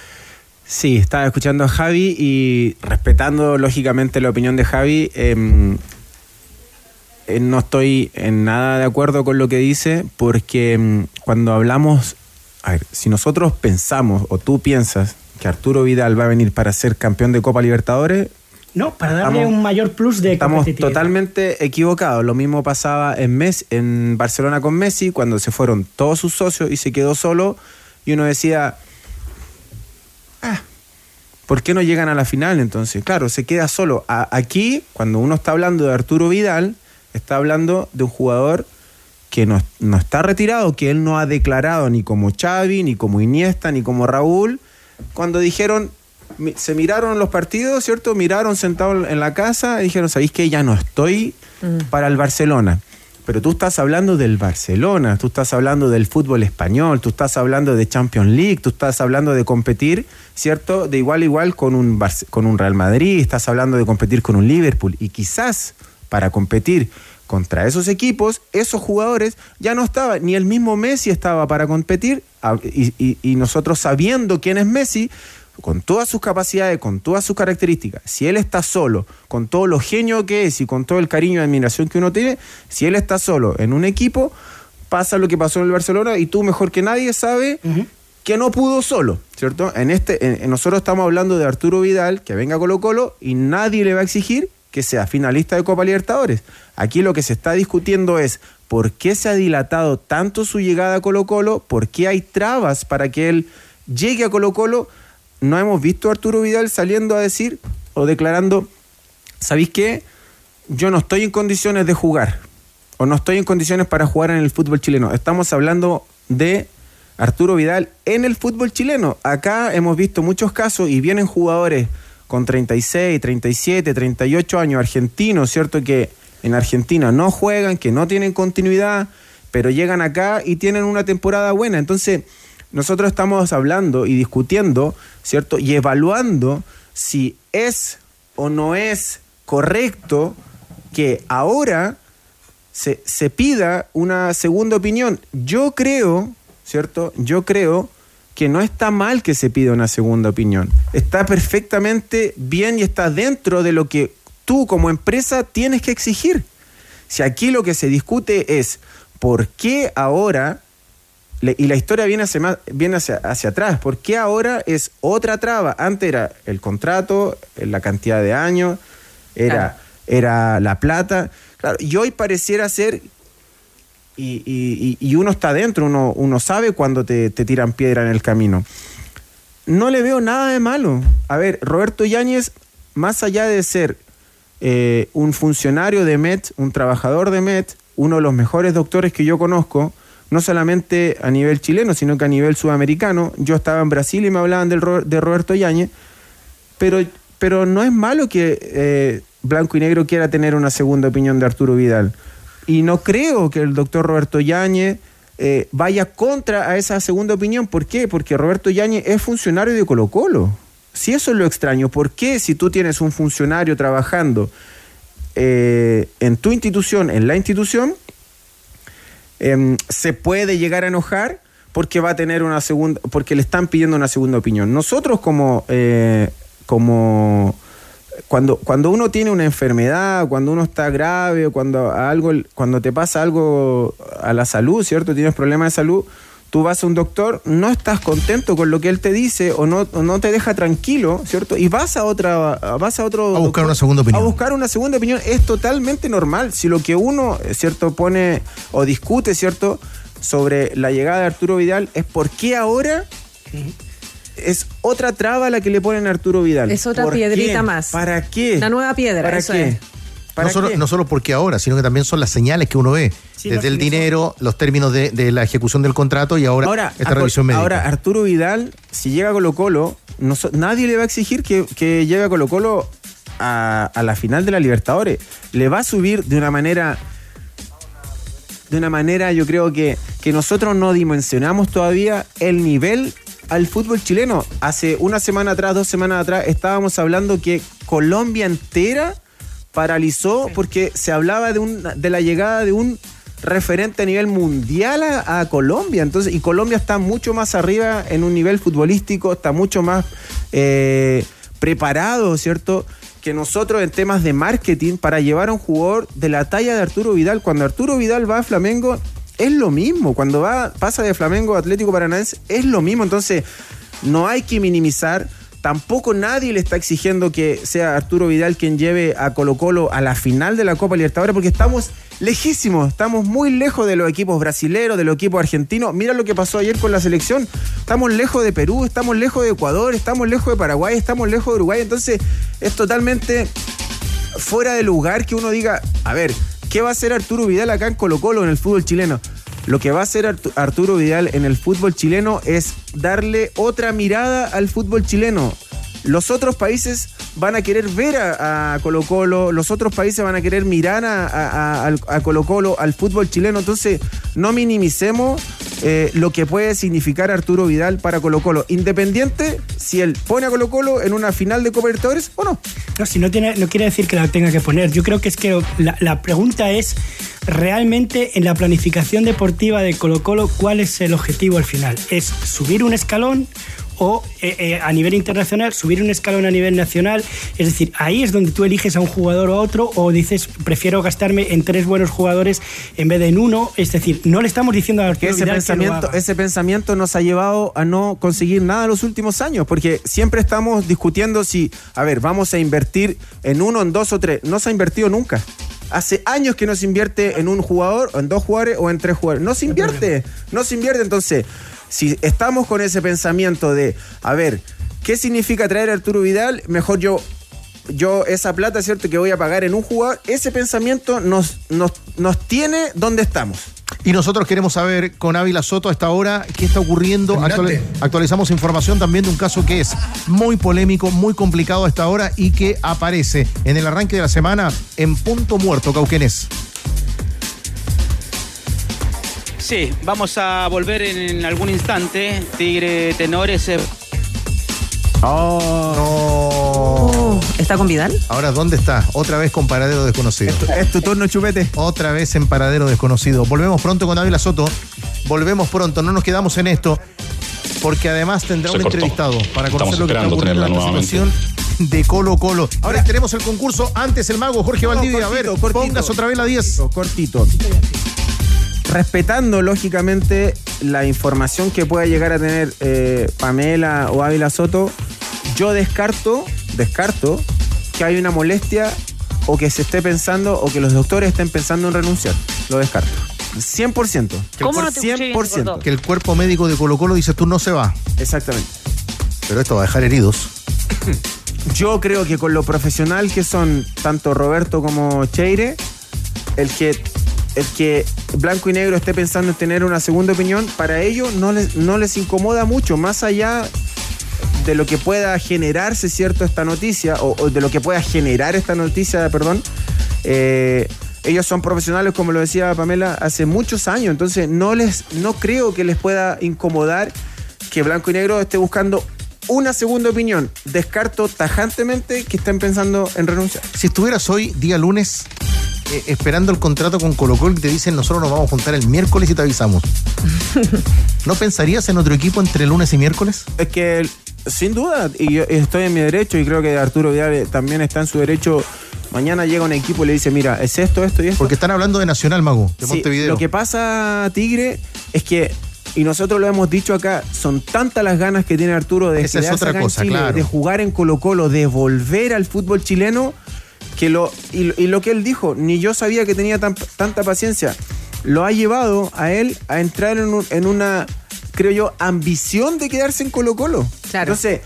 Sí, estaba escuchando a Javi y respetando lógicamente la opinión de Javi, em, eh, no estoy en nada de acuerdo con lo que dice porque em, cuando hablamos, a ver, si nosotros pensamos o tú piensas que Arturo Vidal va a venir para ser campeón de Copa Libertadores, no, para darle un mayor plus de Estamos totalmente equivocados. Lo mismo pasaba en, Messi, en Barcelona con Messi, cuando se fueron todos sus socios y se quedó solo. Y uno decía, ah, ¿por qué no llegan a la final entonces? Claro, se queda solo. aquí, cuando uno está hablando de Arturo Vidal, está hablando de un jugador que no, no está retirado, que él no ha declarado ni como Xavi, ni como Iniesta, ni como Raúl, cuando dijeron se miraron los partidos, ¿cierto? Miraron sentados en la casa y dijeron, ¿sabéis que ya no estoy para el Barcelona? Pero tú estás hablando del Barcelona, tú estás hablando del fútbol español, tú estás hablando de Champions League, tú estás hablando de competir, ¿cierto? De igual a igual con un, con un Real Madrid, estás hablando de competir con un Liverpool. Y quizás para competir contra esos equipos, esos jugadores ya no estaban, ni el mismo Messi estaba para competir, y, y nosotros sabiendo quién es Messi, con todas sus capacidades, con todas sus características, si él está solo, con todo lo genio que es y con todo el cariño y admiración que uno tiene, si él está solo en un equipo, pasa lo que pasó en el Barcelona y tú mejor que nadie sabes que no pudo solo, ¿cierto? En este, nosotros estamos hablando de Arturo Vidal, que venga a Colo Colo y nadie le va a exigir que sea finalista de Copa Libertadores. Aquí lo que se está discutiendo es por qué se ha dilatado tanto su llegada a Colo Colo, por qué hay trabas para que él llegue a Colo Colo no hemos visto a Arturo Vidal saliendo a decir o declarando, ¿sabéis qué? Yo no estoy en condiciones de jugar o no estoy en condiciones para jugar en el fútbol chileno. Estamos hablando de Arturo Vidal en el fútbol chileno. Acá hemos visto muchos casos y vienen jugadores con 36, 37, 38 años argentinos, ¿cierto? Que en Argentina no juegan, que no tienen continuidad, pero llegan acá y tienen una temporada buena. Entonces, nosotros estamos hablando y discutiendo, ¿cierto? Y evaluando si es o no es correcto que ahora se, se pida una segunda opinión. Yo creo, ¿cierto? Yo creo que no está mal que se pida una segunda opinión. Está perfectamente bien y está dentro de lo que tú como empresa tienes que exigir. Si aquí lo que se discute es por qué ahora y la historia viene, hacia, viene hacia, hacia, atrás. ¿Por qué ahora es otra traba? Antes era el contrato, la cantidad de años, era, era la plata. Claro, y hoy pareciera ser, y, y, uno está dentro, uno, uno sabe cuando te, te, tiran piedra en el camino. No le veo nada de malo. A ver, Roberto Yáñez, más allá de ser eh, un funcionario de MET, un trabajador de MET, uno de los mejores doctores que yo conozco, no solamente a nivel chileno, sino que a nivel sudamericano. Yo estaba en Brasil y me hablaban del, de Roberto Yañez, pero, pero no es malo que eh, Blanco y Negro quiera tener una segunda opinión de Arturo Vidal. Y no creo que el doctor Roberto Yañez eh, vaya contra a esa segunda opinión. ¿Por qué? Porque Roberto Yañez es funcionario de Colo Colo. Si eso es lo extraño, ¿por qué si tú tienes un funcionario trabajando eh, en tu institución, en la institución, Em, se puede llegar a enojar porque va a tener una segunda, porque le están pidiendo una segunda opinión. Nosotros como, eh, como cuando, cuando uno tiene una enfermedad, cuando uno está grave, cuando algo, cuando te pasa algo a la salud, ¿cierto? Tienes problemas de salud, tú vas a un doctor, no estás contento con lo que él te dice o no, o no te deja tranquilo, ¿cierto? Y vas a otra, vas a otro A buscar una segunda opinión. A buscar una segunda opinión es totalmente normal. Si lo que uno, ¿cierto? Pone o discute, ¿cierto? Sobre la llegada de Arturo Vidal es por qué ahora es otra traba la que le ponen a Arturo Vidal. Es otra ¿Por piedrita qué? más. ¿Para qué? La nueva piedra, ¿Para eso qué? es. ¿Para no, solo, no solo porque ahora, sino que también son las señales que uno ve. Sí, desde no, el dinero, los términos de, de la ejecución del contrato y ahora, Ahora, esta revisión médica. ahora Arturo Vidal, si llega a Colo Colo, no so- nadie le va a exigir que, que llegue a Colo Colo a, a la final de la Libertadores. Le va a subir de una manera, de una manera yo creo que, que nosotros no dimensionamos todavía el nivel al fútbol chileno. Hace una semana atrás, dos semanas atrás, estábamos hablando que Colombia entera paralizó porque se hablaba de, un, de la llegada de un referente a nivel mundial a, a Colombia. Entonces, y Colombia está mucho más arriba en un nivel futbolístico, está mucho más eh, preparado, ¿cierto? Que nosotros en temas de marketing para llevar a un jugador de la talla de Arturo Vidal. Cuando Arturo Vidal va a Flamengo, es lo mismo. Cuando va, pasa de Flamengo a Atlético Paranaense, es lo mismo. Entonces, no hay que minimizar. Tampoco nadie le está exigiendo que sea Arturo Vidal quien lleve a Colo Colo a la final de la Copa Libertadores, porque estamos lejísimos, estamos muy lejos de los equipos brasileros, de los equipos argentinos. Mira lo que pasó ayer con la selección. Estamos lejos de Perú, estamos lejos de Ecuador, estamos lejos de Paraguay, estamos lejos de Uruguay. Entonces es totalmente fuera de lugar que uno diga, a ver, ¿qué va a hacer Arturo Vidal acá en Colo Colo en el fútbol chileno? Lo que va a hacer Artu- Arturo Vidal en el fútbol chileno es darle otra mirada al fútbol chileno. Los otros países van a querer ver a, Colo Colo, los otros países van a querer mirar a, a Colo Colo, al fútbol chileno. Entonces, no minimicemos eh, lo que puede significar Arturo Vidal para Colo Colo. Independiente si él pone a Colo Colo en una final de Copa Libertadores o no. No, si no, tiene, no quiere decir que la tenga que poner. Yo creo que es que la, la pregunta es realmente en la planificación deportiva de Colo Colo, ¿cuál es el objetivo al final? ¿Es subir un escalón? O eh, eh, a nivel internacional, subir un escalón a nivel nacional. Es decir, ahí es donde tú eliges a un jugador o a otro o dices, prefiero gastarme en tres buenos jugadores en vez de en uno. Es decir, no le estamos diciendo a Arturo ese Vidal que lo pensamiento, haga. ese pensamiento nos ha llevado a no conseguir nada en los últimos años, porque siempre estamos discutiendo si, a ver, vamos a invertir en uno, en dos o tres. No se ha invertido nunca. Hace años que no se invierte en un jugador, en dos jugadores o en tres jugadores. No se invierte, no se invierte. Entonces, si estamos con ese pensamiento de, a ver, ¿qué significa traer a Arturo Vidal? Mejor yo yo esa plata, ¿cierto? Que voy a pagar en un jugador, ese pensamiento nos, nos, nos tiene donde estamos. Y nosotros queremos saber con Ávila Soto a esta hora qué está ocurriendo. Actualizamos información también de un caso que es muy polémico, muy complicado a esta hora y que aparece en el arranque de la semana en punto muerto, Cauquenes. Sí, vamos a volver en algún instante. Tigre Tenores. eh, Oh. ¿Está con Vidal? Ahora, ¿dónde está? Otra vez con paradero desconocido. Es tu turno, chupete. Otra vez en paradero desconocido. Volvemos pronto con Ávila Soto. Volvemos pronto, no nos quedamos en esto. Porque además tendrá Se un cortó. entrevistado para conocer Estamos lo que está ocurriendo en la nuevamente. situación de Colo Colo. Ahora tenemos el concurso. Antes el mago Jorge No, Valdivia. a ver, cortito, cortito. pongas otra vez la 10. Cortito. Respetando, lógicamente, la información que pueda llegar a tener eh, Pamela o Ávila Soto, yo descarto, descarto que hay una molestia o que se esté pensando o que los doctores estén pensando en renunciar. Lo descarto. 100%. Que ¿Cómo por no te escuché bien, se 100%. cortó? Que el cuerpo médico de Colo Colo dice tú no se va. Exactamente. Pero esto va a dejar heridos. Yo creo que con lo profesional que son tanto Roberto como Cheire, el que, el que Blanco y Negro esté pensando en tener una segunda opinión, para ellos no les, no les incomoda mucho, más allá de lo que pueda generarse, ¿cierto?, esta noticia, o, de lo que pueda generar esta noticia, perdón. eh, ellos son profesionales, como lo decía Pamela, hace muchos años, entonces no, les, no creo que les pueda incomodar que Blanco y Negro esté buscando una segunda opinión. Descarto tajantemente que estén pensando en renunciar. Si estuvieras hoy, día lunes, eh, esperando el contrato con Colo Colo y te dicen nosotros nos vamos a juntar el miércoles y te avisamos. ¿No pensarías en otro equipo entre lunes y miércoles? Es que sin duda, y yo estoy en mi derecho y creo que Arturo Vidal también está en su derecho. Mañana llega un equipo y le dice, mira, es esto, esto y esto. Porque están hablando de Nacional Mago, de Sí, Montevideo. Lo que pasa, Tigre, es que, y nosotros lo hemos dicho acá, son tantas las ganas que tiene Arturo de Esa es otra acá en cosa, Chile, claro. de jugar en Colo Colo, de volver al fútbol chileno, que lo, y, y lo que él dijo, ni yo sabía que tenía tan- tanta paciencia, lo ha llevado a él a entrar en, un- en una, creo yo, ambición de quedarse en Colo Colo. Claro. Entonces,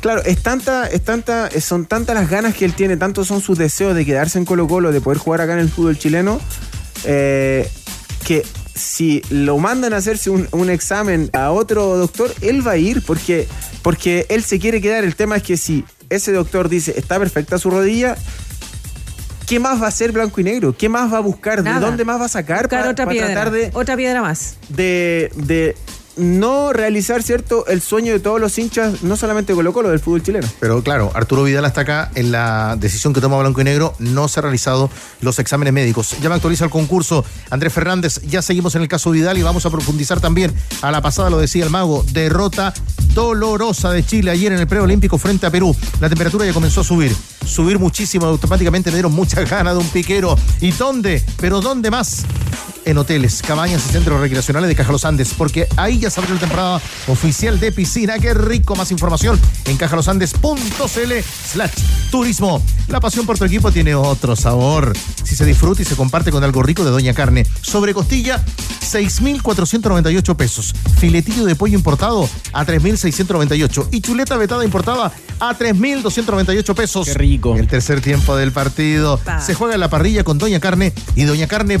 Claro, es tanta, es tanta, son tantas las ganas que él tiene, tantos son sus deseos de quedarse en Colo Colo, de poder jugar acá en el fútbol chileno, eh, que si lo mandan a hacerse un, un examen a otro doctor, él va a ir porque, porque él se quiere quedar. El tema es que si ese doctor dice está perfecta su rodilla, ¿qué más va a hacer blanco y negro? ¿Qué más va a buscar? Nada. ¿De dónde más va a sacar Buscar para otra piedra. tratar de, Otra piedra más. de, de no realizar, ¿cierto?, el sueño de todos los hinchas, no solamente Colo Colo, del fútbol chileno. Pero claro, Arturo Vidal hasta acá en la decisión que toma Blanco y Negro no se han realizado los exámenes médicos. Ya me actualiza el concurso Andrés Fernández, ya seguimos en el caso Vidal y vamos a profundizar también. A la pasada lo decía el mago, derrota dolorosa de Chile ayer en el preolímpico frente a Perú. La temperatura ya comenzó a subir, subir muchísimo, automáticamente me dieron muchas ganas de un piquero. ¿Y dónde? ¿Pero dónde más? en hoteles, cabañas y centros recreacionales de Caja Los Andes, porque ahí ya se abrió la temporada oficial de piscina. Qué rico, más información en cajalosandes.cl slash turismo. La pasión por tu equipo tiene otro sabor. Si se disfruta y se comparte con algo rico de Doña Carne. Sobre costilla, 6,498 pesos. Filetillo de pollo importado a 3,698. Y chuleta vetada importada a 3,298 pesos. Qué rico. El tercer tiempo del partido. Se juega en la parrilla con Doña Carne y doñacarne.cl.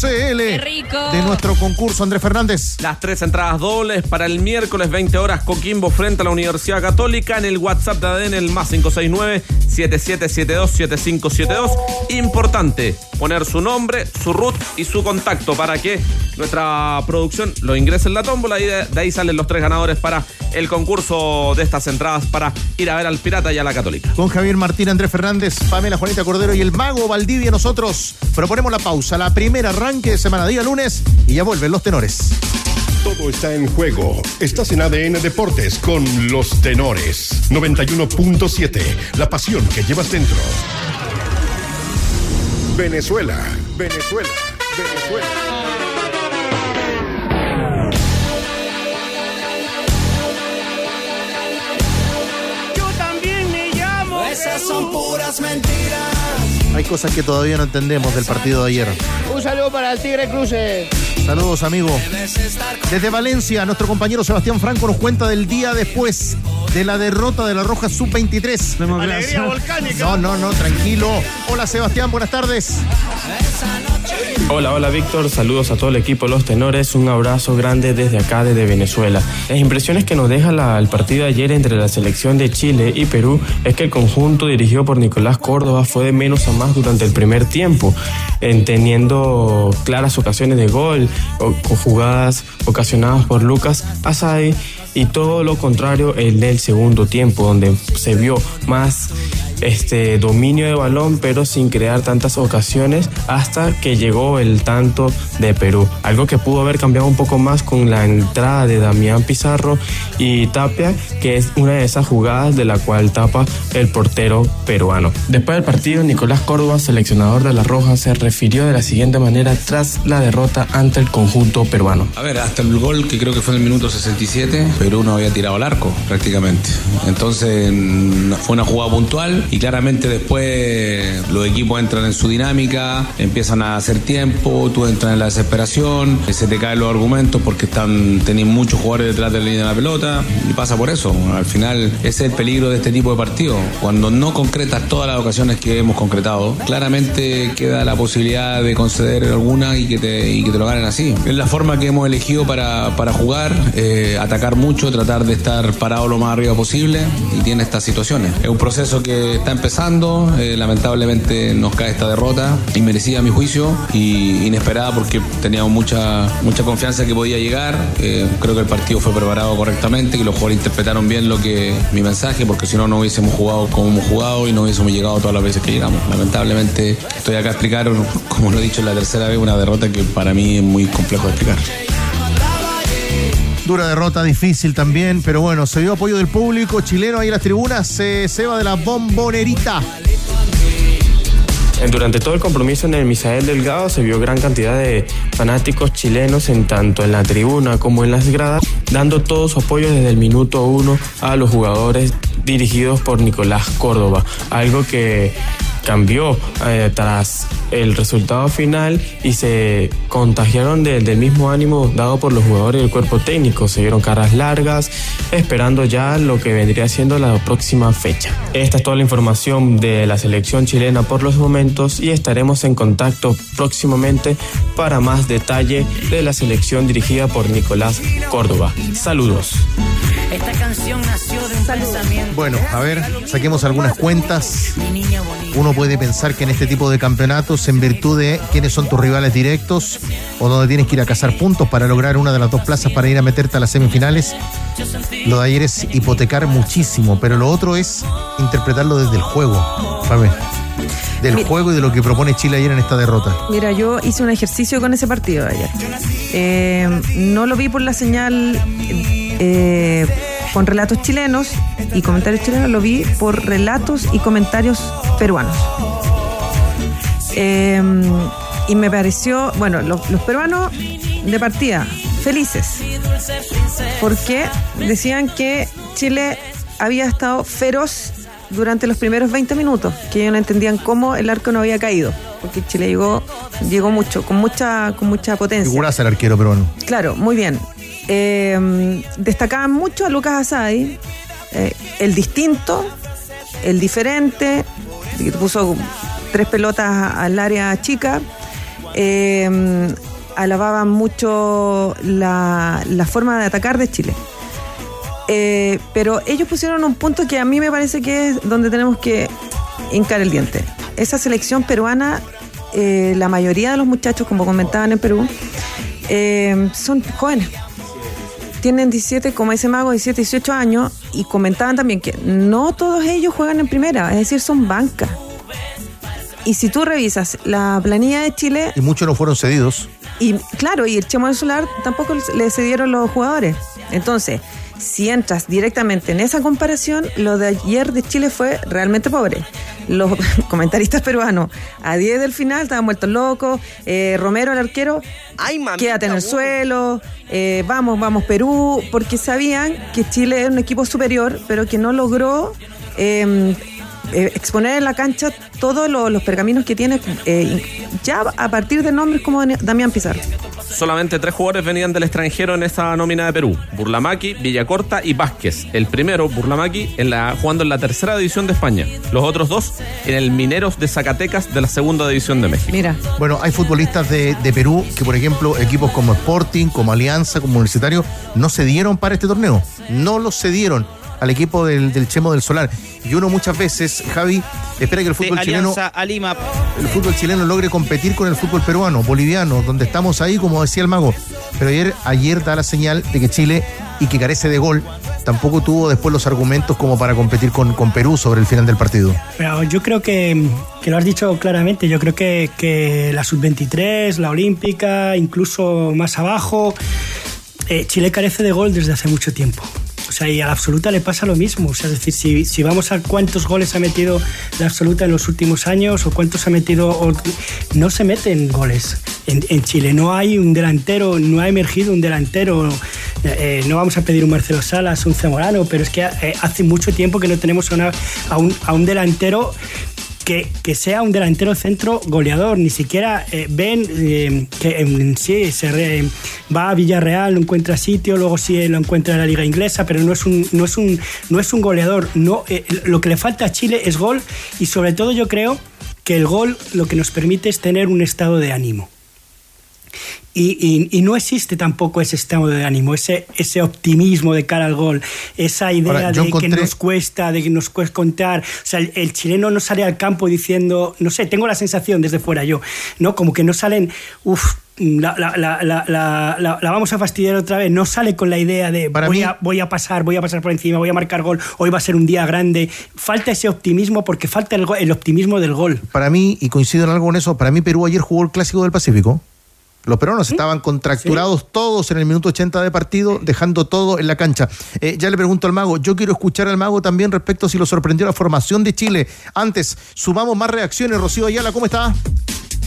Qué rico. De nuestro concurso, Andrés Fernández. Las tres entradas dobles para el miércoles 20 horas Coquimbo frente a la Universidad Católica en el WhatsApp de ADN el más 569-7772-7572. Importante poner su nombre, su root y su contacto para que nuestra producción lo ingrese en la tómbola y de, de ahí salen los tres ganadores para el concurso de estas entradas para ir a ver al Pirata y a la Católica. Con Javier Martín, Andrés Fernández, Pamela Juanita Cordero y el mago Valdivia. Nosotros proponemos la pausa, la primera arranque de semana, día lunes, y ya vuelven los tenores. Todo está en juego. Estás en ADN Deportes con los tenores. 91.7. La pasión que llevas dentro. Venezuela. Venezuela. Venezuela. Yo también me llamo. Esas son puras mentiras. Hay cosas que todavía no entendemos del partido de ayer. Un saludo para el Tigre Cruce. Saludos, amigo. Desde Valencia, nuestro compañero Sebastián Franco nos cuenta del día después de la derrota de la Roja Sub-23. Alegría volcánica. No, no, no, tranquilo. Hola, Sebastián, buenas tardes. Hola, hola Víctor, saludos a todo el equipo Los Tenores, un abrazo grande desde acá, desde Venezuela. Las impresiones que nos deja el partido de ayer entre la selección de Chile y Perú es que el conjunto dirigido por Nicolás Córdoba fue de menos a más durante el primer tiempo, en teniendo claras ocasiones de gol o, jugadas ocasionadas por Lucas Asai y todo lo contrario el del segundo tiempo, donde se vio más este dominio de balón, pero sin crear tantas ocasiones hasta que llegó el tanto de Perú. Algo que pudo haber cambiado un poco más con la entrada de Damián Pizarro y Tapia, que es una de esas jugadas de la cual tapa el portero peruano. Después del partido, Nicolás Córdoba, seleccionador de La Roja, se refirió de la siguiente manera tras la derrota ante el conjunto peruano. A ver, hasta el gol que creo que fue en el minuto 67, Perú no había tirado al arco prácticamente. Entonces fue una jugada puntual y claramente después los equipos entran en su dinámica, empiezan a hacer tiempo, tú entras en la desesperación, se te caen los argumentos porque están teniendo muchos jugadores detrás de la línea de la pelota y pasa por eso. Al final ese es el peligro de este tipo de partidos. Cuando no concretas todas las ocasiones que hemos concretado, claramente queda la posibilidad de conceder alguna y que te, y que te lo ganen así. Es la forma que hemos elegido para, para jugar, eh, atacar mucho, tratar de estar parado lo más arriba posible y tiene estas situaciones. Es un proceso que está empezando, eh, lamentablemente nos cae esta derrota, inmerecida a mi juicio y inesperada porque teníamos mucha, mucha confianza que podía llegar. Eh, creo que el partido fue preparado correctamente, que los jugadores interpretaron bien lo que mi mensaje, porque si no no hubiésemos jugado como hemos jugado y no hubiésemos llegado todas las veces que llegamos. Lamentablemente estoy acá a explicar, como lo he dicho la tercera vez, una derrota que para mí es muy complejo de explicar. Dura derrota, difícil también, pero bueno, se dio apoyo del público chileno ahí en las tribunas. Se, se va de la bombonerita. Durante todo el compromiso en el Misael Delgado se vio gran cantidad de fanáticos chilenos en tanto en la tribuna como en las gradas, dando todo su apoyo desde el minuto uno a los jugadores dirigidos por Nicolás Córdoba, algo que cambió eh, tras el resultado final y se contagiaron de- del mismo ánimo dado por los jugadores del cuerpo técnico. Se dieron caras largas, esperando ya lo que vendría siendo la próxima fecha. Esta es toda la información de la selección chilena por los momentos y estaremos en contacto próximamente para más detalle de la selección dirigida por Nicolás Córdoba. Saludos. Esta canción nació de un pensamiento. Bueno, a ver, saquemos algunas cuentas. Uno puede pensar que en este tipo de campeonatos, en virtud de quiénes son tus rivales directos o donde tienes que ir a cazar puntos para lograr una de las dos plazas para ir a meterte a las semifinales, lo de ayer es hipotecar muchísimo, pero lo otro es interpretarlo desde el juego, Fabi. Del Mira. juego y de lo que propone Chile ayer en esta derrota. Mira, yo hice un ejercicio con ese partido ayer. Eh, no lo vi por la señal eh, con relatos chilenos y comentarios chilenos, lo vi por relatos y comentarios peruanos. Eh, y me pareció, bueno, los, los peruanos de partida, felices, porque decían que Chile había estado feroz durante los primeros 20 minutos, que ellos no entendían cómo el arco no había caído, porque Chile llegó, llegó mucho, con mucha, con mucha potencia. Figuraza el arquero peruano. Claro, muy bien. Eh, destacaban mucho a Lucas Asadi, eh, el distinto, el diferente, que puso tres pelotas al área chica. Eh, alababan mucho la, forma de atacar de Chile. Pero ellos pusieron un punto que a mí me parece que es donde tenemos que hincar el diente. Esa selección peruana, la mayoría de los muchachos, como comentaban en Perú, son jóvenes. Tienen 17, como ese mago, 17, 18 años y comentaban también que no todos ellos juegan en primera, es decir, son banca. Y si tú revisas la planilla de Chile, Y muchos no fueron cedidos. y claro, y el Chemo del Solar tampoco le cedieron los jugadores. Entonces, si entras directamente en esa comparación, lo de ayer de Chile fue realmente pobre. Los comentaristas peruanos, a 10 del final, estaban muertos locos. Eh, Romero, el arquero, quédate en el suelo. eh, vamos, vamos, Perú. Porque sabían que Chile era un equipo superior, pero que no logró. eh, eh, exponer en la cancha todos lo- los pergaminos que tiene eh, ya a partir de nombres como Damián Pizarro. Solamente tres jugadores venían del extranjero en esa nómina de Perú: Burlamaqui, Villacorta y Vázquez. El primero, Burlamaqui, en la, jugando en la tercera división de España. Los otros dos en el Mineros de Zacatecas de la segunda división de México. Mira. Bueno, hay futbolistas de, de Perú que, por ejemplo, equipos como Sporting, como Alianza, como Universitario, no se dieron para este torneo. No los cedieron al equipo del, del Chemo del Solar. Y uno muchas veces, Javi, espera que el De fútbol chileno Alianza a Lima. el fútbol chileno logre competir con el fútbol peruano, boliviano, donde estamos ahí, como decía el mago. Pero ayer, ayer da la señal de que Chile, y que carece de gol, tampoco tuvo después los argumentos como para competir con, con Perú sobre el final del partido. Pero yo creo que, que lo has dicho claramente, yo creo que, que la sub-23, la olímpica, incluso más abajo, eh, Chile carece de gol desde hace mucho tiempo. Sea, y a la absoluta le pasa lo mismo. O sea, es decir, si, si vamos a cuántos goles ha metido la absoluta en los últimos años o cuántos ha metido, o- no se meten goles en, en Chile. No hay un delantero, no ha emergido un delantero. Eh, no vamos a pedir un Marcelo Salas, un Zamorano, pero es que eh, hace mucho tiempo que no tenemos una- a un, a un delantero que, sea un delantero centro goleador. Ni siquiera eh, ven eh, que en sí se re- va a Villarreal, no encuentra sitio, luego sí lo encuentra en la liga inglesa, pero no es un, no es un, no es un goleador. No, eh, lo que le falta a Chile es gol y sobre todo yo creo que el gol lo que nos permite es tener un estado de ánimo. Y, y- y no existe tampoco ese estado de ánimo, ese, ese optimismo de cara al gol, esa idea Ahora, de que nos cuesta, de que nos cuesta contar. O sea, el, el chileno no sale al campo diciendo, no sé, tengo la sensación desde fuera yo, ¿no? Como que no salen, uff, la, vamos a fastidiar otra vez. No sale con la idea de voy, a, voy a pasar, voy a pasar por encima, voy a marcar gol, hoy va a ser un día grande. Falta ese optimismo porque falta el, el optimismo del gol. Para mí, y coincido en algo con eso, para mí Perú ayer jugó el Clásico del Pacífico. Los peruanos estaban contracturados todos en el minuto 80 de partido, dejando todo en la cancha. Eh, ya le pregunto al mago, yo quiero escuchar al mago también respecto a si lo sorprendió la formación de Chile. Antes, sumamos más reacciones. Rocío Ayala, ¿cómo está?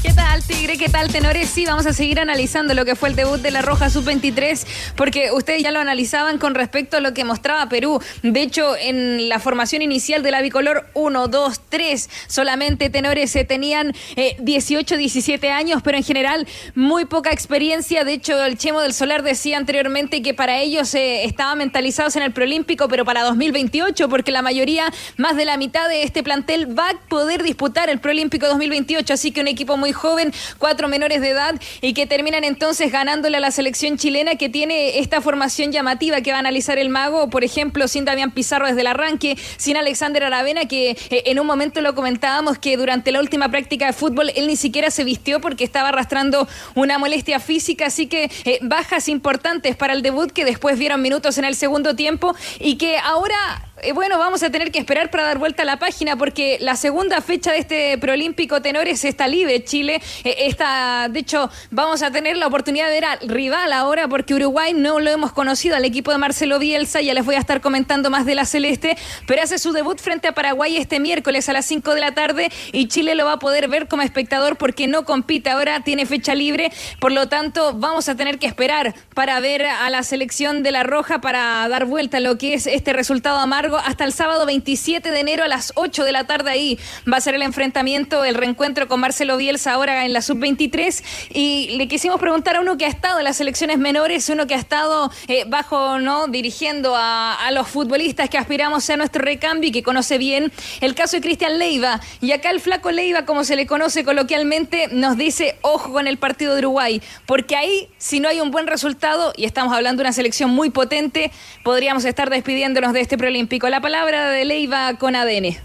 ¿Qué tal, Tigre? ¿Qué tal, Tenores? Sí, vamos a seguir analizando lo que fue el debut de la Roja Sub-23, porque ustedes ya lo analizaban con respecto a lo que mostraba Perú. De hecho, en la formación inicial de la bicolor 1, 2, 3, solamente Tenores se tenían 18, eh, 17 años, pero en general muy poca experiencia. De hecho, el Chemo del Solar decía anteriormente que para ellos eh, estaban mentalizados en el preolímpico, pero para 2028, porque la mayoría, más de la mitad de este plantel, va a poder disputar el preolímpico 2028. Así que un equipo muy joven, cuatro menores de edad y que terminan entonces ganándole a la selección chilena que tiene esta formación llamativa que va a analizar el mago, por ejemplo, sin Damián Pizarro desde el arranque, sin Alexander Aravena, que eh, en un momento lo comentábamos que durante la última práctica de fútbol él ni siquiera se vistió porque estaba arrastrando una molestia física, así que eh, bajas importantes para el debut que después vieron minutos en el segundo tiempo y que ahora eh, bueno, vamos a tener que esperar para dar vuelta a la página porque la segunda fecha de este preolímpico tenores está libre. Chile eh, está, de hecho, vamos a tener la oportunidad de ver al rival ahora porque Uruguay no lo hemos conocido al equipo de Marcelo Bielsa. Ya les voy a estar comentando más de la Celeste, pero hace su debut frente a Paraguay este miércoles a las 5 de la tarde y Chile lo va a poder ver como espectador porque no compite ahora, tiene fecha libre. Por lo tanto, vamos a tener que esperar para ver a la selección de la Roja para dar vuelta a lo que es este resultado amargo hasta el sábado 27 de enero a las 8 de la tarde. Ahí va a ser el enfrentamiento, el reencuentro con Marcelo Bielsa ahora en la sub-23. Y le quisimos preguntar a uno que ha estado en las selecciones menores, uno que ha estado eh, bajo, ¿no? Dirigiendo a, a, los futbolistas que aspiramos a nuestro recambio y que conoce bien el caso de Cristian Leiva. Y acá el flaco Leiva, como se le conoce coloquialmente, nos dice, ojo con el partido de Uruguay, porque ahí, si no hay un buen resultado, y estamos hablando de una selección muy potente, podríamos estar despidiéndonos de este preolímpico La palabra de Leiva con ADN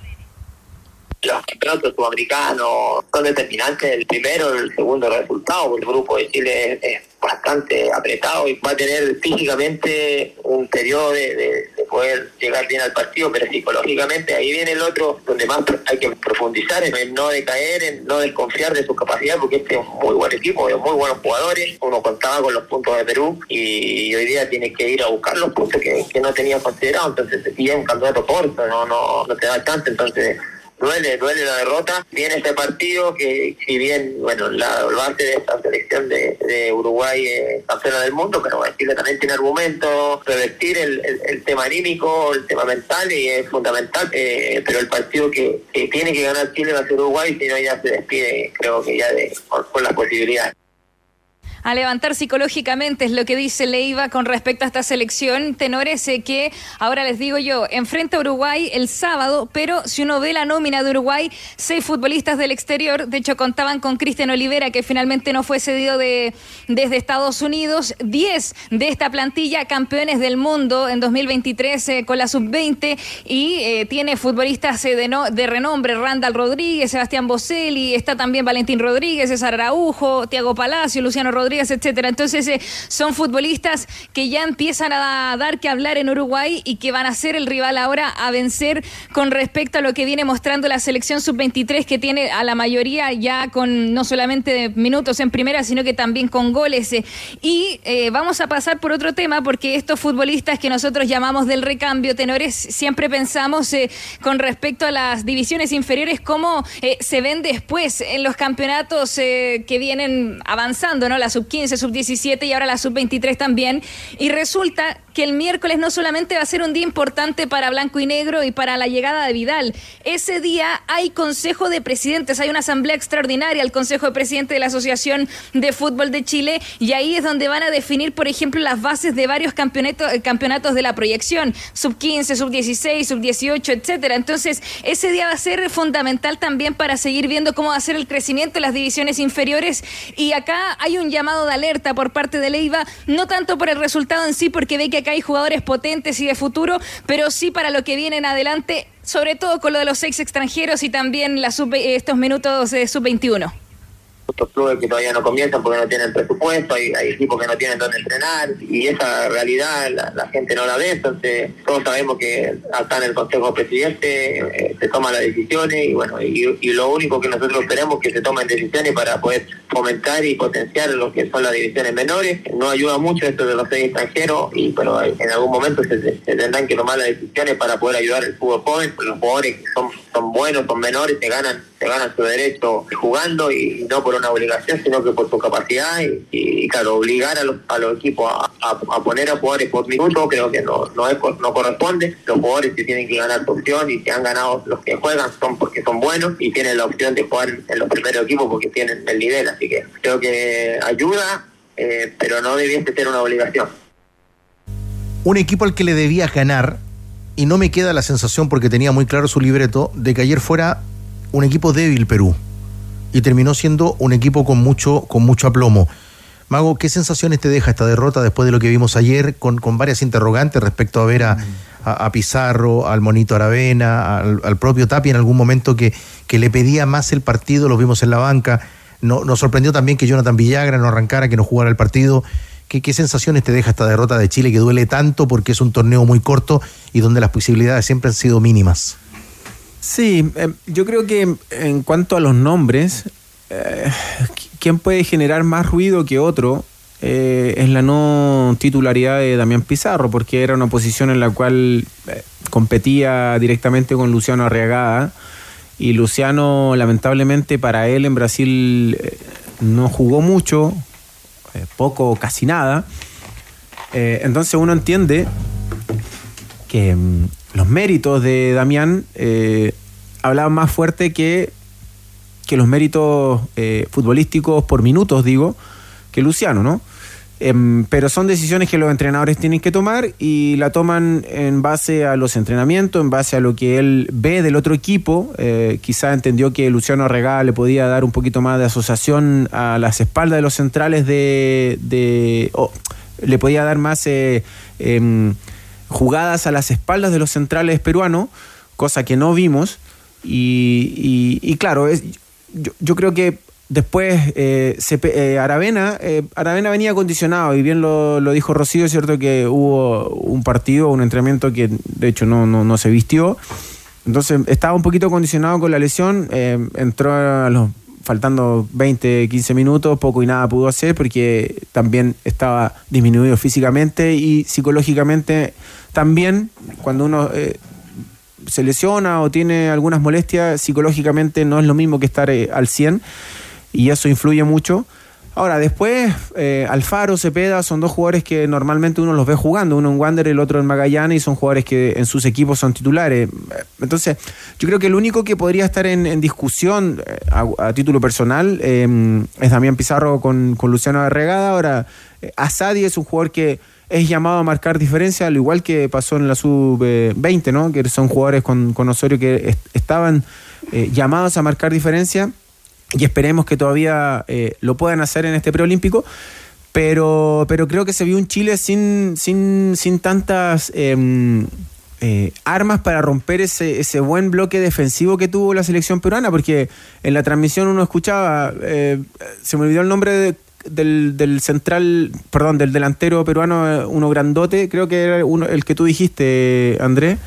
los campeonatos sudamericanos son determinantes el primero el segundo resultado. El grupo de Chile es, bastante apretado y va a tener físicamente un periodo de, poder llegar bien al partido, pero psicológicamente ahí viene el otro donde más hay que profundizar en no decaer, en no desconfiar de su capacidad, porque este es un muy buen equipo, de muy buenos jugadores. Uno contaba con los puntos de Perú y hoy día tiene que ir a buscar los puntos que, no tenía considerado. Entonces, y es un campeonato corto, no, no, no te da chance. Entonces, duele, duele la derrota. Viene este partido que, si bien, bueno, la base de esta selección de, Uruguay es campeona del mundo, pero Chile también tiene argumentos, revestir el, tema anímico, el tema mental y es fundamental. Eh, pero el partido que, tiene que ganar Chile va a ser Uruguay, si no ya se despide, creo que ya de, con las posibilidades a levantar psicológicamente, es lo que dice Leiva con respecto a esta selección. Tenores que, ahora les digo yo, enfrenta Uruguay el sábado, pero si uno ve la nómina de Uruguay, seis futbolistas del exterior, de hecho contaban con Cristian Olivera, que finalmente no fue cedido de, desde Estados Unidos, diez de esta plantilla campeones del mundo en 2023 eh, con la sub-20 y eh, tiene futbolistas eh, de renombre, Randall Rodríguez, Sebastián Boselli, está también Valentín Rodríguez, César Araujo, Tiago Palacio, Luciano Rodríguez, etcétera. Entonces, eh, son futbolistas que ya empiezan a dar que hablar en Uruguay y que van a ser el rival ahora a vencer con respecto a lo que viene mostrando la selección sub-23 que tiene a la mayoría ya con no solamente minutos en primera, sino que también con goles. Eh. Y eh, vamos a pasar por otro tema porque estos futbolistas que nosotros llamamos del recambio, tenores, siempre pensamos con respecto a las divisiones inferiores cómo se ven después en los campeonatos que vienen avanzando, ¿no? Sub-15, sub-17 y ahora la sub-23 también. Y resulta que el miércoles no solamente va a ser un día importante para Blanco y Negro y para la llegada de Vidal. Ese día hay Consejo de Presidentes, hay una asamblea extraordinaria, el Consejo de Presidentes de la Asociación de Fútbol de Chile, y ahí es donde van a definir, por ejemplo, las bases de varios campeonatos, eh, campeonatos de la proyección, sub-15, sub-16, sub-18, etcétera. Entonces, ese día va a ser fundamental también para seguir viendo cómo va a ser el crecimiento de las divisiones inferiores. Y acá hay un llamado de alerta por parte de Leiva, no tanto por el resultado en sí, porque ve que acá hay jugadores potentes y de futuro, pero sí para lo que viene en adelante, sobre todo con lo de los seis extranjeros y también la sub, estos minutos de sub-21 muchos clubes que todavía no comienzan porque no tienen presupuesto, hay, hay equipos que no tienen dónde entrenar y esa realidad la, la gente no la ve, entonces todos sabemos que acá en el Consejo Presidente eh, se toman las decisiones y bueno, y, lo único que nosotros queremos es que se tomen decisiones para poder fomentar y potenciar lo que son las divisiones menores. No ayuda mucho esto de los seis extranjeros, y pero en algún momento se, se tendrán que tomar las decisiones para poder ayudar al fútbol joven, los jugadores que son, son buenos, son menores, se ganan, se ganan su derecho jugando y no por una obligación, sino que por su capacidad y, claro, obligar a los, equipos a, poner a jugadores por minuto creo que no, no, es, no corresponde. Los jugadores que tienen que ganar su opción y que han ganado los que juegan son porque son buenos y tienen la opción de jugar en los primeros equipos porque tienen el nivel, así que creo que ayuda, eh, pero no debiese ser una obligación. Un equipo al que le debía ganar, y no me queda la sensación porque tenía muy claro su libreto, de que ayer fuera un equipo débil Perú. Y terminó siendo un equipo con mucho, con mucho aplomo. Mago, ¿qué sensaciones te deja esta derrota después de lo que vimos ayer con, con varias interrogantes respecto a ver a, Pizarro, al Monito Aravena, al, propio Tapi en algún momento que, que le pedía más el partido, lo vimos en la banca? No, nos sorprendió también que Jonathan Villagra no arrancara, que no jugara el partido. ¿Qué, ¿Qué, sensaciones te deja esta derrota de Chile que duele tanto porque es un torneo muy corto y donde las posibilidades siempre han sido mínimas? Sí, eh, yo creo que en cuanto a los nombres, eh, ¿quién puede generar más ruido que otro? Eh, es la no titularidad de Damián Pizarro, porque era una posición en la cual eh, competía directamente con Luciano Arriagada y Luciano lamentablemente para él en Brasil eh, no jugó mucho, poco o casi nada. Entonces uno entiende que mm, los méritos de Damián eh, hablaban más fuerte que, que los méritos eh, futbolísticos por minutos, digo, que Luciano, ¿no? Em, pero son decisiones que los entrenadores tienen que tomar y la toman en base a los entrenamientos, en base a lo que él ve del otro equipo. Eh, quizá entendió que Luciano Arregada le podía dar un poquito más de asociación a las espaldas de los centrales de... de le podía dar más eh, jugadas a las espaldas de los centrales peruanos, cosa que no vimos. Y, claro, es, yo, creo que Después, eh, eh, Aravena, eh, Aravena venía condicionado y bien lo, lo, dijo Rocío, es cierto que hubo un partido, un entrenamiento que de hecho no, no, no se vistió. Entonces estaba un poquito condicionado con la lesión, entró a los, faltando 20, 15 minutos, poco y nada pudo hacer porque también estaba disminuido físicamente y psicológicamente también cuando uno eh, se lesiona o tiene algunas molestias, psicológicamente no es lo mismo que estar eh, al 100 y eso influye mucho. Ahora, después, eh, Alfaro, Cepeda son dos jugadores que normalmente uno los ve jugando, uno en Wander, el otro en Magallanes, y son jugadores que en sus equipos son titulares. Entonces, yo creo que el único que podría estar en, discusión eh, a, título personal eh, es Damián Pizarro con, con Luciano Arregada. Ahora, eh, Asadi es un jugador que es llamado a marcar diferencia, al igual que pasó en la sub-20, ¿no? Que son jugadores con, con Osorio que est estaban llamados a marcar diferencia y esperemos que todavía eh, lo puedan hacer en este preolímpico. Pero, pero creo que se vio un Chile sin, sin, sin tantas eh, eh, armas para romper ese, ese buen bloque defensivo que tuvo la selección peruana, porque en la transmisión uno escuchaba, eh, se me olvidó el nombre de, del, del, central, perdón, del delantero peruano, uno grandote, creo que era uno, el que tú dijiste, Andrés.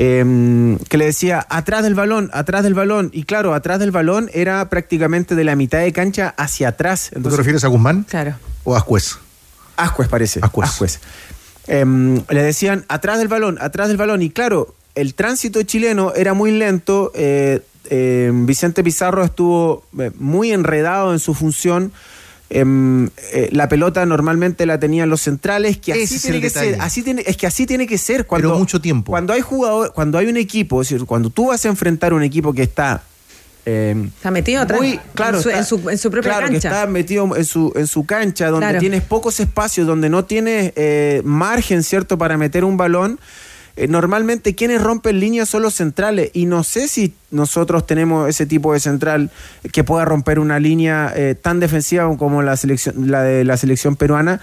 Eh, que le decía atrás del balón, atrás del balón. Y claro, atrás del balón era prácticamente de la mitad de cancha hacia atrás. Entonces, ¿Tú te refieres a Guzmán? Claro. ¿O a Ascuez? Ascuez parece. Ascuez. Ascuez. Eh, le decían atrás del balón, atrás del balón. Y claro, el tránsito chileno era muy lento. Eh, eh, Vicente Pizarro estuvo eh, muy enredado en su función. Eh, eh, la pelota normalmente la tenían los centrales, que así Ese tiene que detalle. ser, así tiene, es que así tiene que ser cuando Pero mucho tiempo. Cuando hay jugador, cuando hay un equipo, es decir, cuando tú vas a enfrentar un equipo que está eh, está metido atrás, muy, claro, en, su, está, en, su, en, su, propia claro, cancha. que está metido en su, en su cancha, donde Claro. tienes pocos espacios, donde no tienes eh, margen, ¿cierto?, para meter un balón. Eh, normalmente quienes rompen líneas son los centrales y no sé si nosotros tenemos ese tipo de central que pueda romper una línea eh, tan defensiva como la selección la de la selección peruana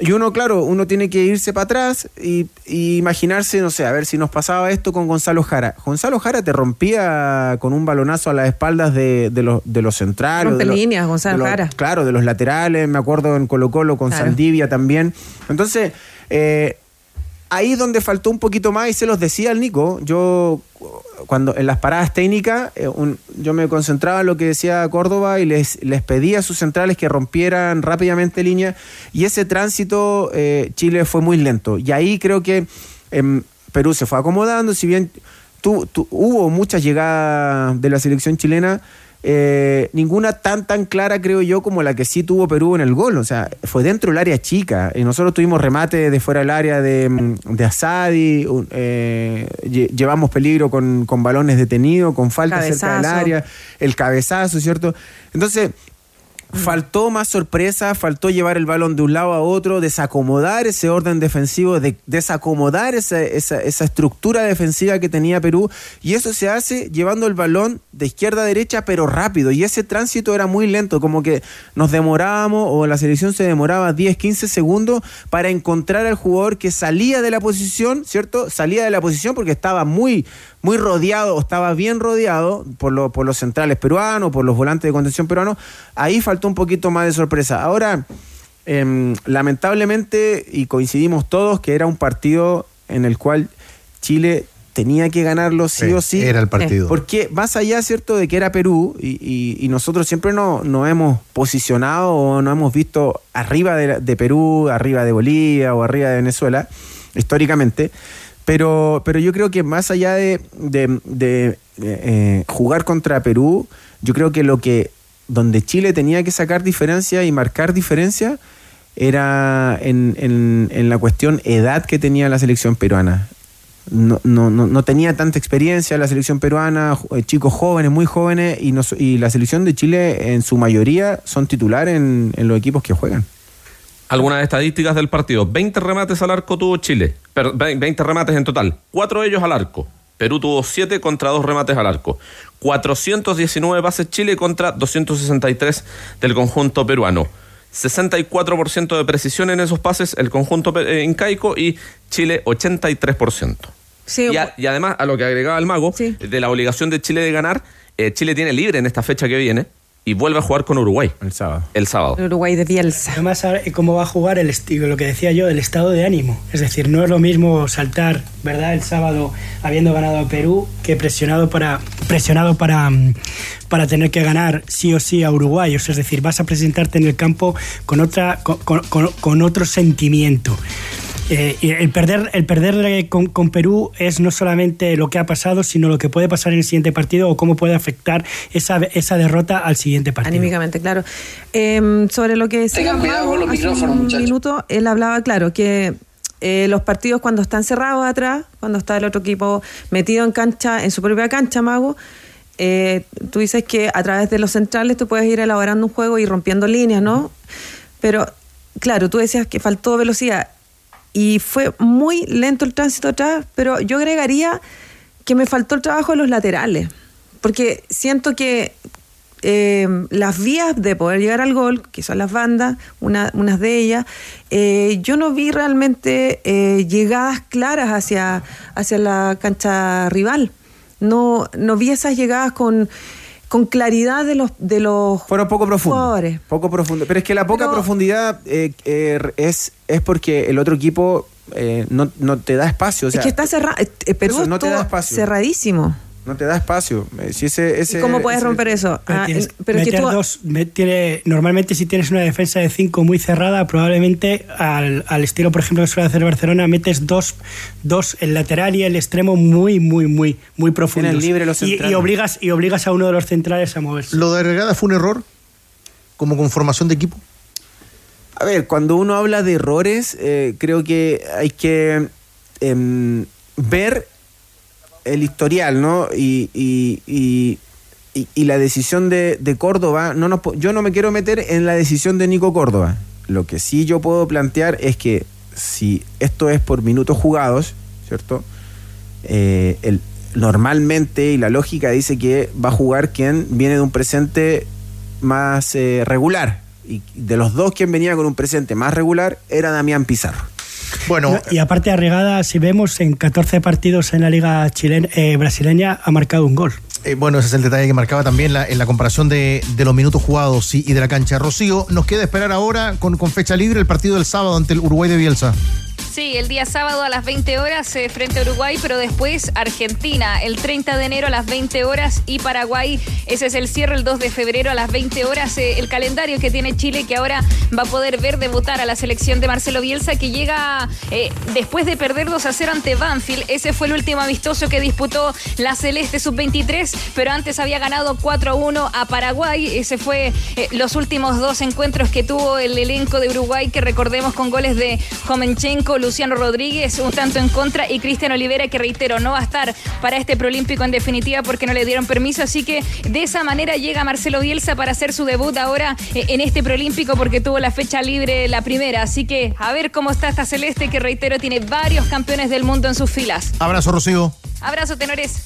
y uno, claro, uno tiene que irse para atrás y, y imaginarse, no sé, a ver si nos pasaba esto con Gonzalo Jara. Gonzalo Jara te rompía con un balonazo a las espaldas de, de los, de los centrales. Rompe de los- líneas, Gonzalo de los- Jara. Claro, de los laterales, me acuerdo en Colo Colo con Claro. Saldivia también. Entonces, eh, ahí donde faltó un poquito más, y se los decía al Nico, yo cuando en las paradas técnicas, eh, yo me concentraba en lo que decía Córdoba y les, les pedía a sus centrales que rompieran rápidamente línea, y ese tránsito eh, Chile fue muy lento. Y ahí creo que em, Perú se fue acomodando, si bien tu- tu- hubo muchas llegadas de la selección chilena, eh, ninguna tan tan clara creo yo como la que sí tuvo Perú en el gol, o sea, fue dentro del área chica, y nosotros tuvimos remate de fuera del área de, de Asadi, eh, lle- llevamos peligro con, con balones detenidos, con falta cerca del área, el cabezazo, ¿cierto? Entonces, Faltó más sorpresa, faltó llevar el balón de un lado a otro, desacomodar ese orden defensivo, de- desacomodar esa, esa, esa estructura defensiva que tenía Perú. Y eso se hace llevando el balón de izquierda a derecha, pero rápido. Y ese tránsito era muy lento, como que nos demorábamos o la selección se demoraba 10, 15 segundos para encontrar al jugador que salía de la posición, ¿cierto? Salía de la posición porque estaba muy, muy rodeado, o estaba bien rodeado por, lo- por los centrales peruanos, por los volantes de contención peruanos. Ahí faltó un poquito más de sorpresa. Ahora, em, lamentablemente, y coincidimos todos, que era un partido en el cual Chile tenía que ganarlo sí, Sí, o sí. era el partido. Porque más allá, ¿cierto?, de que era Perú, y, y- y nosotros siempre nos no hemos posicionado o nos hemos visto arriba de, de Perú, arriba de Bolivia o arriba de Venezuela, históricamente. Pero, pero yo creo que más allá de, de- de, eh, jugar contra Perú, yo creo que lo que donde Chile tenía que sacar diferencia y marcar diferencia era en, en- la cuestión edad que tenía la selección peruana. No, no, no, no tenía tanta experiencia la selección peruana, eh, chicos jóvenes, muy jóvenes, y, y la selección de Chile en su mayoría son titulares en, en los equipos que juegan. Algunas estadísticas del partido. 20 remates al arco tuvo Chile. Per- ve- 20 remates en total. Cuatro de ellos al arco. Perú tuvo 7 contra 2 remates al arco. 419 pases Chile contra 263 del conjunto peruano. 64% de precisión en esos pases el conjunto eh, incaico y Chile 83%. Sí, y, a- y además, a lo que agregaba el mago, de la obligación de Chile de ganar, eh, Chile tiene libre en esta fecha que viene y vuelve a jugar con Uruguay. El sábado. El sábado. Uruguay de Bielsa. Además, cómo va a jugar el estilo, lo que decía yo, el estado de ánimo. Es decir, no es lo mismo saltar, ¿verdad? El sábado habiendo ganado a Perú que presionado para presionado para, mm, para tener que ganar sí o sí a Uruguay. O sea, es decir, vas a presentarte en el campo con otra con- con- con otro sentimiento. Eh, y el perder, el perder eh, con, con Perú es no solamente lo que ha pasado, sino lo que puede pasar en el siguiente partido o cómo puede afectar esa, esa derrota al siguiente partido. Anímicamente, claro. Em, sobre lo que decía Tengan cuidado Mago con los hace micrófonos, un muchachos. minuto, él hablaba, claro, que eh, los partidos cuando están cerrados atrás, cuando está el otro equipo metido en cancha, en su propia cancha, Mago, eh, tú dices que a través de los centrales tú puedes ir elaborando un juego y rompiendo líneas, ¿no? Pero, claro, tú decías que faltó velocidad y fue muy lento el tránsito atrás, pero yo agregaría que me faltó el trabajo de los laterales, porque siento que eh, las vías de poder llegar al gol, que son las bandas, una, unas de ellas, eh, yo no vi realmente eh, llegadas claras hacia, hacia la cancha rival. No, no vi esas llegadas con, con claridad de los de los Fueron poco profundos. jugadores. Poco profundo. Pero es que la poca Pero- profundidad eh, eh, es, es porque el otro equipo eh, no, no te da espacio. O sea, es que está cerrado. Perú eso, no te da espacio. cerradísimo. No te da espacio. Eh, Si ese, ese, ¿Y cómo puedes ese- romper eso? Pero, Ah, tienes en- pero es que meter tú- dos, normalmente si tienes una defensa de cinco muy cerrada, probablemente al, al estilo, por ejemplo, que suele hacer Barcelona, metes dos, dos, el lateral y el extremo muy, muy, muy, muy profundos. Tienen libre los y, y centrales. obligas, y obligas a uno de los centrales a moverse. ¿Lo de Agregada fue un error? ¿Como conformación de equipo? A ver, cuando uno habla de errores, eh, creo que hay que em, ver el historial, ¿no? Y, y- y- y- la decisión de, de Córdoba, no nos yo no me quiero meter en la decisión de Nico Córdoba. Lo que sí yo puedo plantear es que si esto es por minutos jugados, ¿cierto? Eh, el- normalmente, y la lógica dice que va a jugar quien viene de un presente más eh, regular, Y de los dos quien venía con un presente más regular era Damián Pizarro. Bueno, y aparte Arregada, si vemos en 14 partidos en la liga chilena, eh, brasileña, ha marcado un gol. Eh, bueno, ese es el detalle que marcaba también la, en la comparación de, de los minutos jugados y, y de la cancha. Rocío, nos queda esperar ahora con, con fecha libre el partido del sábado ante el Uruguay de Bielsa. Sí, el día sábado a las 20 horas eh, frente a Uruguay, pero después Argentina, el 30 de enero a las 20 horas y Paraguay, ese es el cierre el 2 de febrero a las 20 horas, eh, el calendario que tiene Chile que ahora va a poder ver debutar a la selección de Marcelo Bielsa que llega eh, después de perder 2 a 0 ante Banfield, ese fue el último amistoso que disputó la Celeste Sub-23, pero antes había ganado 4 a 1 a Paraguay, ese fue eh, los últimos dos encuentros que tuvo el elenco de Uruguay que recordemos con goles de Jomenchenko, Luciano Rodríguez, un tanto en contra, y Cristian Olivera, que reitero, no va a estar para este Prolímpico en definitiva porque no le dieron permiso. Así que de esa manera llega Marcelo Bielsa para hacer su debut ahora eh, en este Prolímpico porque tuvo la fecha libre la primera. Así que a ver cómo está esta celeste que reitero tiene varios campeones del mundo en sus filas. Abrazo, Rocío. Abrazo, tenores.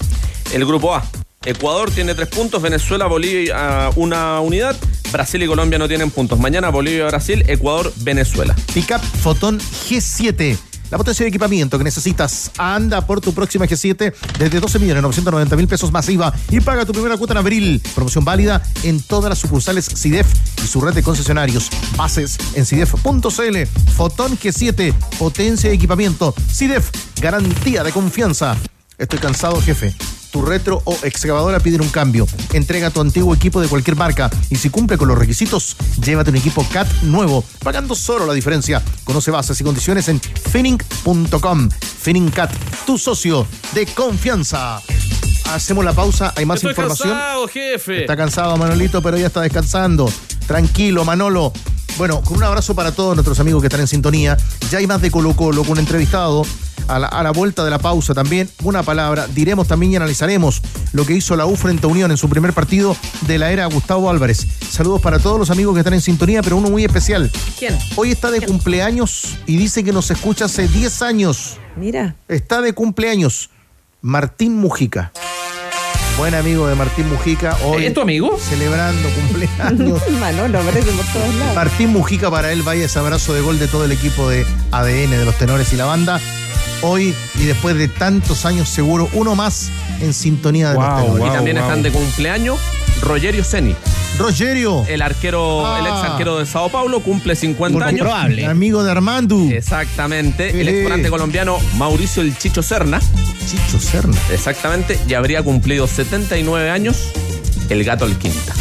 El grupo A. Ecuador tiene tres puntos, Venezuela, Bolivia una unidad, Brasil y Colombia no tienen puntos. Mañana Bolivia, Brasil, Ecuador, Venezuela. Pickup Fotón G7. La potencia de equipamiento que necesitas. Anda por tu próxima G7 desde 12 millones 990 mil pesos masiva y paga tu primera cuota en abril. Promoción válida en todas las sucursales CIDEF y su red de concesionarios. Bases en CIDEF.cl. Fotón G7. Potencia de equipamiento. CIDEF. Garantía de confianza. Estoy cansado, jefe. Tu retro o excavadora piden un cambio. Entrega tu antiguo equipo de cualquier marca y si cumple con los requisitos, llévate un equipo CAT nuevo, pagando solo la diferencia. Conoce bases y condiciones en finning.com. Finning CAT, tu socio de confianza. Hacemos la pausa, hay más Estoy información. cansado, jefe. Está cansado Manolito, pero ya está descansando. Tranquilo, Manolo. Bueno, con un abrazo para todos nuestros amigos que están en sintonía. Ya hay más de Colo Colo con un entrevistado. A la, a la vuelta de la pausa también, una palabra. Diremos también y analizaremos lo que hizo la U frente a Unión en su primer partido de la era Gustavo Álvarez. Saludos para todos los amigos que están en sintonía, pero uno muy especial. ¿Quién? Hoy está de cumpleaños y dice que nos escucha hace 10 años. Mira. Está de cumpleaños Martín Mujica. Buen amigo de Martín Mujica. Hoy ¿Es tu amigo? Celebrando cumpleaños. Manolo, aparece por todos lados. Martín Mujica para él vaya ese abrazo de gol de todo el equipo de ADN, de los tenores y la banda. Hoy y después de tantos años seguro, uno más en sintonía de los tenores. y también están de cumpleaños Rogerio Ceni. Rogerio. El arquero, Ah. el ex arquero de Sao Paulo, cumple 50 años. Amigo de Armando. Exactamente. El exponente colombiano Mauricio El Chicho Serna. Chicho Serna. Exactamente. Y habría cumplido 79 años el gato al quinta.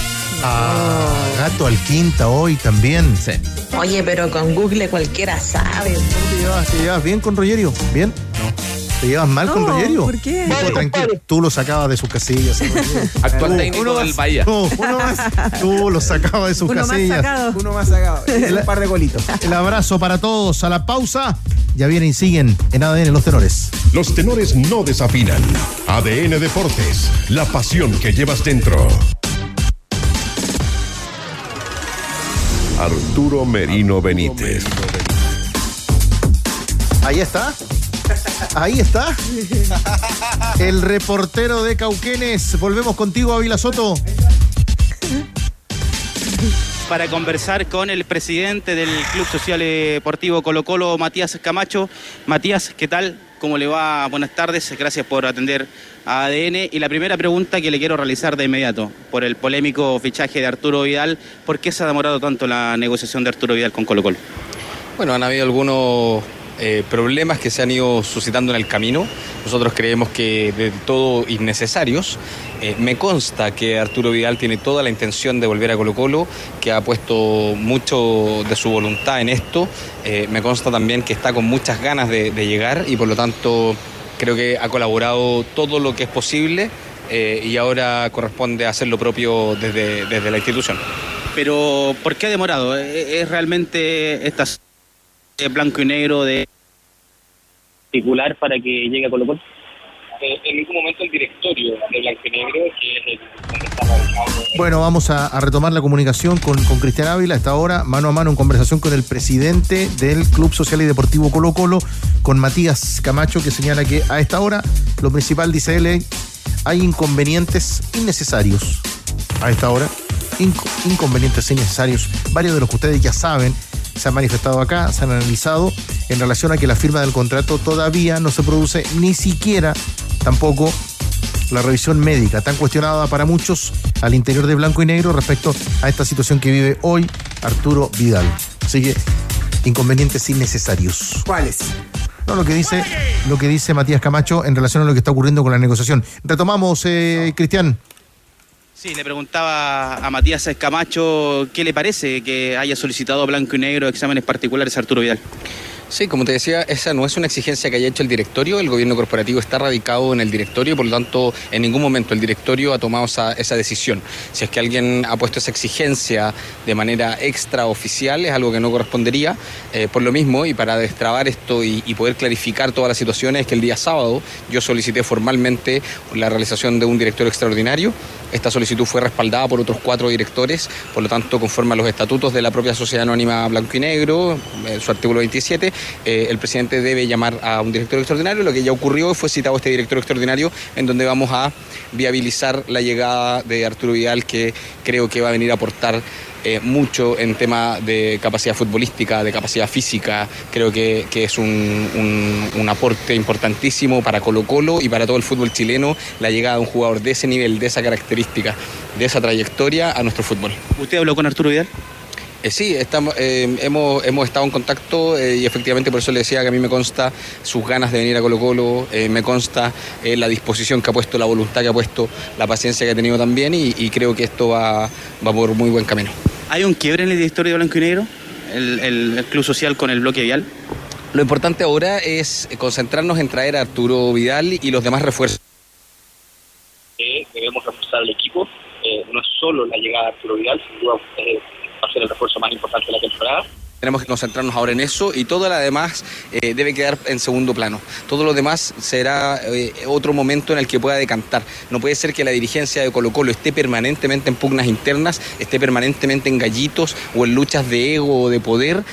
Ah, gato al quinta hoy también. Sí. Oye, pero con Google cualquiera sabe. ¿Te llevas, te llevas bien con Rogerio? ¿Bien? No. ¿Te llevas mal con No, Rogerio? ¿por qué? Tranquilo, tú lo sacabas de sus casillas. Actual técnico uno del más- Bahía. tú, uno más, tú lo sacabas de sus Uno más casillas. sacado. Uno más sacado. Un par de golitos. El abrazo para todos. A la pausa. Ya vienen y siguen en ADN Los Tenores. Los tenores no desafinan. ADN Deportes, la pasión que llevas dentro. Arturo Merino Benítez. Ahí está. Ahí está. El reportero de Cauquenes. Volvemos contigo, Ávila Soto. para conversar con el presidente del Club Social Deportivo Colo Colo, Matías Camacho. Matías, ¿qué tal? ¿Cómo le va? Buenas tardes, gracias por atender a ADN. Y la primera pregunta que le quiero realizar de inmediato, por el polémico fichaje de Arturo Vidal, ¿por qué se ha demorado tanto la negociación de Arturo Vidal con Colo Colo? Bueno, han habido algunos eh, problemas que se han ido suscitando en el camino. Nosotros creemos que de todo innecesarios. Eh, me consta que Arturo Vidal tiene toda la intención de volver a Colo Colo, que ha puesto mucho de su voluntad en esto. Eh, me consta también que está con muchas ganas de, llegar y por lo tanto creo que ha colaborado todo lo que es posible y ahora corresponde hacer lo propio desde, desde la institución. Pero, ¿por qué ha demorado? ¿Es realmente esta eh, blanco y negro de particular para que llegue a Colo Colo? Eh, en ningún momento el directorio de Blanco y Negro, que es el Bueno, vamos a, a retomar la comunicación con, con Cristian Ávila. Hasta ahora, mano a mano, en conversación con el presidente del Club Social y Deportivo Colo Colo, con Matías Camacho, que señala que a esta hora, lo principal, dice él, hay inconvenientes innecesarios. A esta hora. inconvenientes innecesarios, varios de los que ustedes ya saben, se han manifestado acá, se han analizado en relación a que la firma del contrato todavía no se produce ni siquiera tampoco la revisión médica, tan cuestionada para muchos al interior de blanco y negro respecto a esta situación que vive hoy Arturo Vidal. Así que inconvenientes innecesarios. ¿Cuáles? No, lo que dice, lo que dice Matías Camacho en relación a lo que está ocurriendo con la negociación. Retomamos, eh, Cristian. Sí, le preguntaba a Matías Camacho qué le parece que haya solicitado blanco y negro exámenes particulares a Arturo Vidal. Sí, como te decía, esa no es una exigencia que haya hecho el directorio. El gobierno corporativo está radicado en el directorio, por lo tanto, en ningún momento el directorio ha tomado esa, decisión. Si es que alguien ha puesto esa exigencia de manera extraoficial, es algo que no correspondería. Eh, por lo mismo, y para destrabar esto y, poder clarificar todas las situaciones, que el día sábado yo solicité formalmente la realización de un directorio extraordinario. Esta solicitud fue respaldada por otros cuatro directores, por lo tanto, conforme a los estatutos de la propia Sociedad Anónima Blanco y Negro, eh, su artículo 27, eh, el presidente debe llamar a un director extraordinario. Lo que ya ocurrió fue citado este director extraordinario en donde vamos a viabilizar la llegada de Arturo Vidal, que creo que va a venir a aportar eh, mucho en tema de capacidad futbolística, de capacidad física. Creo que, es un, un, aporte importantísimo para Colo Colo y para todo el fútbol chileno la llegada de un jugador de ese nivel, de esa característica, de esa trayectoria a nuestro fútbol. ¿Usted habló con Arturo Vidal? Eh, sí, estamos, eh, hemos, hemos estado en contacto eh, y efectivamente por eso le decía que a mí me consta sus ganas de venir a Colo Colo, me consta la disposición que ha puesto, la voluntad que ha puesto, la paciencia que ha tenido también y, creo que esto va, va, por muy buen camino. ¿Hay un quiebre en el directorio de Blanco y Negro? ¿El, el, club social con el bloque vial? Lo importante ahora es concentrarnos en traer a Arturo Vidal y los demás refuerzos. debemos reforzar el equipo. no es solo la llegada de Arturo Vidal, sin duda va a ser el refuerzo más importante de la temporada. Tenemos que concentrarnos ahora en eso y todo lo demás eh, debe quedar en segundo plano. Todo lo demás será eh, otro momento en el que pueda decantar. No puede ser que la dirigencia de Colo Colo esté permanentemente en pugnas internas, esté permanentemente en gallitos o en luchas de ego o de poder,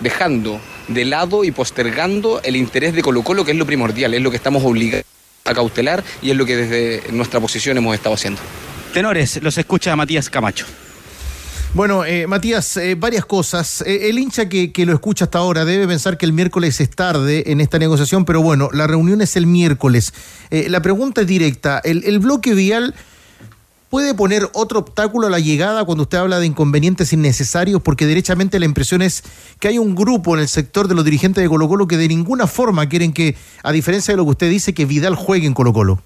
dejando de lado y postergando el interés de Colo Colo, que es lo primordial, es lo que estamos obligados a cautelar y es lo que desde nuestra posición hemos estado haciendo. Tenores, los escucha Matías Camacho. Bueno, eh, Matías, eh, varias cosas. Eh, el hincha que, lo escucha hasta ahora debe pensar que el miércoles es tarde en esta negociación, pero bueno, la reunión es el miércoles. la pregunta es directa. ¿El, bloque vial puede poner otro obstáculo a la llegada cuando usted habla de inconvenientes innecesarios? Porque derechamente la impresión es que hay un grupo en el sector de los dirigentes de Colo Colo que de ninguna forma quieren que, a diferencia de lo que usted dice, que Vidal juegue en Colo Colo.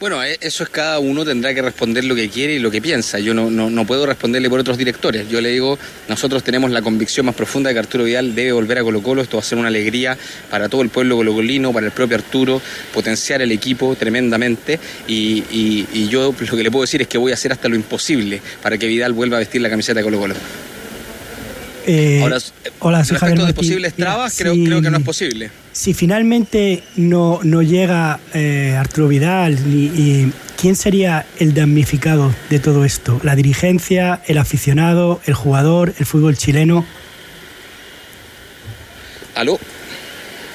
Bueno, eh, eso es cada uno tendrá que responder lo que quiere y lo que piensa. Yo no, no, puedo responderle por otros directores. Yo le digo, nosotros tenemos la convicción más profunda de que Arturo Vidal debe volver a Colo Colo. Esto va a ser una alegría para todo el pueblo colocolino, para el propio Arturo, potenciar el equipo tremendamente. Y, yo lo que le puedo decir es que voy a hacer hasta lo imposible para que Vidal vuelva a vestir la camiseta de Colo Colo. Eh, Ahora, hola, respecto de posibles trabas, creo, creo que no es posible si finalmente no, no llega eh, Arturo Vidal, y, ¿quién sería el damnificado de todo esto? ¿La dirigencia, el aficionado, el jugador, el fútbol chileno? ¿Aló?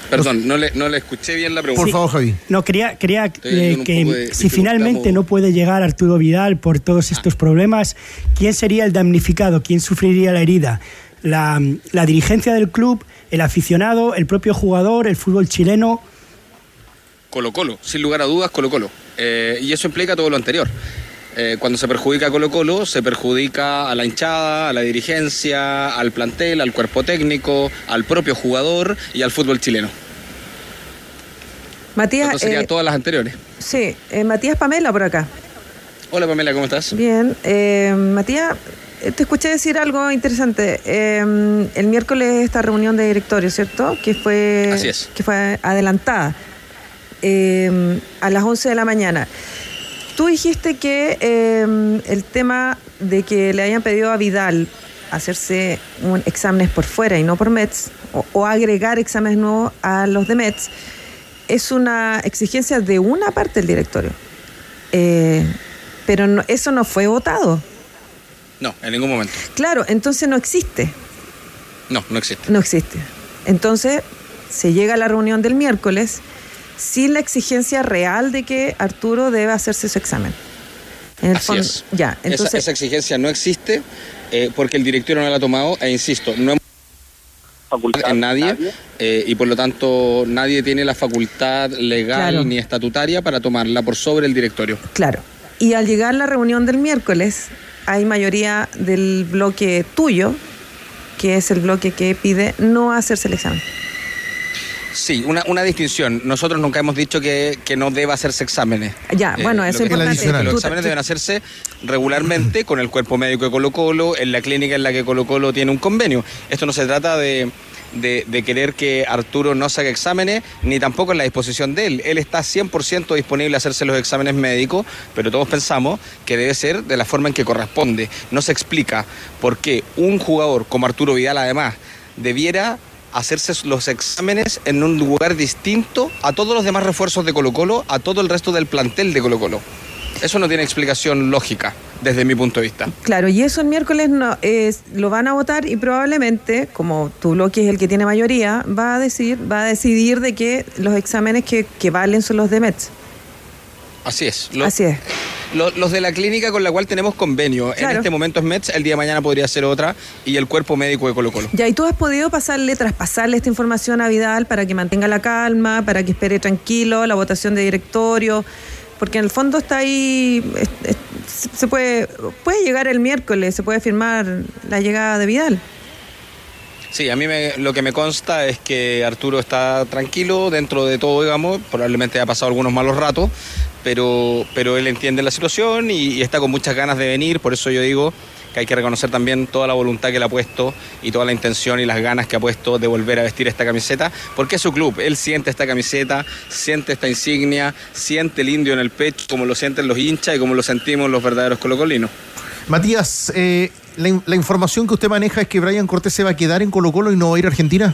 Perdón, no le, no le escuché bien la pregunta. Por favor, Javi. No, quería, quería eh, que si finalmente no puede llegar Arturo Vidal por todos estos ah. problemas, ¿quién sería el damnificado? ¿Quién sufriría la herida? ¿La, la dirigencia del club? el aficionado, el propio jugador, el fútbol chileno. Colo Colo, sin lugar a dudas, Colo Colo. Eh, y eso implica todo lo anterior. Eh, cuando se perjudica a Colo Colo, se perjudica a la hinchada, a la dirigencia, al plantel, al cuerpo técnico, al propio jugador y al fútbol chileno. Matías. Entonces serían eh, todas las anteriores. Sí, Matías Pamela por acá. Hola Pamela, ¿cómo estás? Bien. Matías, te escuché decir algo interesante. Em, el miércoles esta reunión de directorio, ¿cierto? Que fue, Que fue adelantada em, a las 11 de la mañana. Tú dijiste que em, el tema de que le hayan pedido a Vidal hacerse un exámenes por fuera y no por METS, o, agregar exámenes nuevos a los de METS, es una exigencia de una parte del directorio. Eh, pero eso no fue votado. No, en ningún momento. Claro, entonces no existe. No, no existe. No existe. Entonces se llega a la reunión del miércoles sin la exigencia real de que Arturo debe hacerse su examen. En el Así fondo- es. Ya, Esa- entonces. esa, exigencia no existe eh, porque el directorio no la ha tomado e insisto, no hemos en nadie eh, y por lo tanto nadie tiene la facultad legal Claro. ni estatutaria para tomarla por sobre el directorio. Claro. Y al llegar la reunión del miércoles, hay mayoría del bloque tuyo, que es el bloque que pide no hacerse el examen. Sí, una, una distinción. Nosotros nunca hemos dicho que, que no deba hacerse exámenes. Ya, bueno, lo eso es importante. Los exámenes deben hacerse regularmente con el cuerpo médico de Colo Colo, en la clínica en la que Colo Colo tiene un convenio. Esto no se trata de, de- querer que Arturo no haga exámenes, ni tampoco en la disposición de él. Él está 100% disponible a hacerse los exámenes médicos, pero todos pensamos que debe ser de la forma en que corresponde. No se explica por qué un jugador como Arturo Vidal, además, debiera hacerse los exámenes en un lugar distinto a todos los demás refuerzos de Colo Colo, a todo el resto del plantel de Colo Colo. Eso no tiene explicación lógica desde mi punto de vista. Claro, y eso el miércoles no, es, lo van a votar y probablemente, como tu bloque es el que tiene mayoría, va a decir, va a decidir de que los exámenes que, que valen son los de METS. Así es. Lo- Así es. lo- los de la clínica con la cual tenemos convenio. En este momento es METS, el día de mañana podría ser otra, y el cuerpo médico de Colo Colo. Ya, y tú has podido pasarle, traspasarle esta información a Vidal para que mantenga la calma, para que espere tranquilo la votación de directorio, porque en el fondo está ahí, se puede, puede llegar el miércoles, se puede firmar la llegada de Vidal. Sí, a mí me- lo que me consta es que Arturo está tranquilo dentro de todo, digamos, probablemente ha pasado algunos malos ratos, pero, pero él entiende la situación y está con muchas ganas de venir, por eso yo digo que hay que reconocer también toda la voluntad que él ha puesto y toda la intención y las ganas que ha puesto de volver a vestir esta camiseta, porque es su club, él siente esta camiseta, siente esta insignia, siente el indio en el pecho, como lo sienten los hinchas y como lo sentimos los verdaderos colocolinos. Matías, eh, la, la información que usted maneja es que Brian Cortés se va a quedar en Colo Colo y no va a ir a Argentina.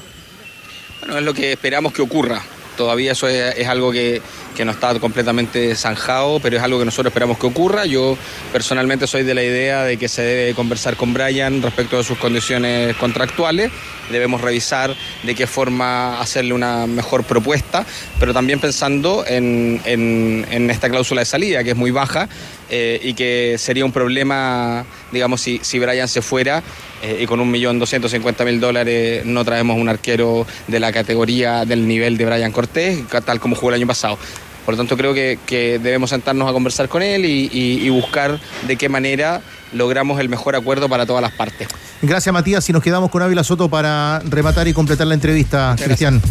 Bueno, es lo que esperamos que ocurra. Todavía eso es, algo que, que no está completamente zanjado, pero es algo que nosotros esperamos que ocurra. Yo personalmente soy de la idea de que se debe conversar con Brian respecto de sus condiciones contractuales. Debemos revisar de qué forma hacerle una mejor propuesta, pero también pensando en, en- en esta cláusula de salida, que es muy baja eh, y que sería un problema, digamos, si, si Brian se fuera eh, y con un millón doscientos mil dólares no traemos un arquero de la categoría del nivel de Brian Cortés, tal como jugó el año pasado. Por lo tanto, creo que, que debemos sentarnos a conversar con él y, y- y buscar de qué manera logramos el mejor acuerdo para todas las partes. Gracias, Matías. Y nos quedamos con Ávila Soto para rematar y completar la entrevista, Cristian.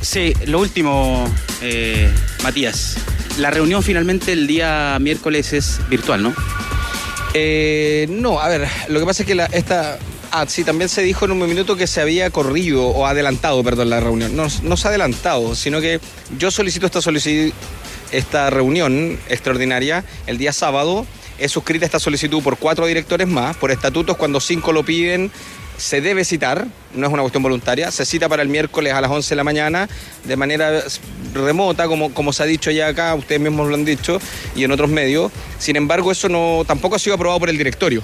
Sí, lo último, eh, Matías. La reunión finalmente el día miércoles es virtual, ¿no? Eh, no, a ver, lo que pasa es que esta... Ah, sí, también se dijo en un minuto que se había corrido o adelantado, perdón, la reunión. No, no se ha adelantado, sino que yo solicito esta, solici- esta reunión extraordinaria el día sábado. Es suscrita esta solicitud por cuatro directores más. Por estatutos, cuando cinco lo piden, se debe citar, no es una cuestión voluntaria, se cita para el miércoles a las 11 de la mañana de manera remota, como, como se ha dicho ya acá, ustedes mismos lo han dicho, y en otros medios. Sin embargo, eso no tampoco ha sido aprobado por el directorio.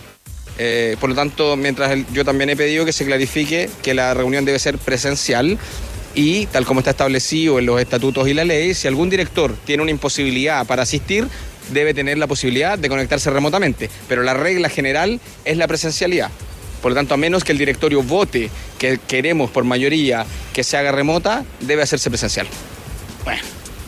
Eh, por lo tanto, mientras yo también he pedido que se clarifique que la reunión debe ser presencial y, tal como está establecido en los estatutos y la ley, si algún director tiene una imposibilidad para asistir, debe tener la posibilidad de conectarse remotamente. Pero la regla general es la presencialidad. Por lo tanto, a menos que el directorio vote que queremos por mayoría que se haga remota, debe hacerse presencial. Bueno,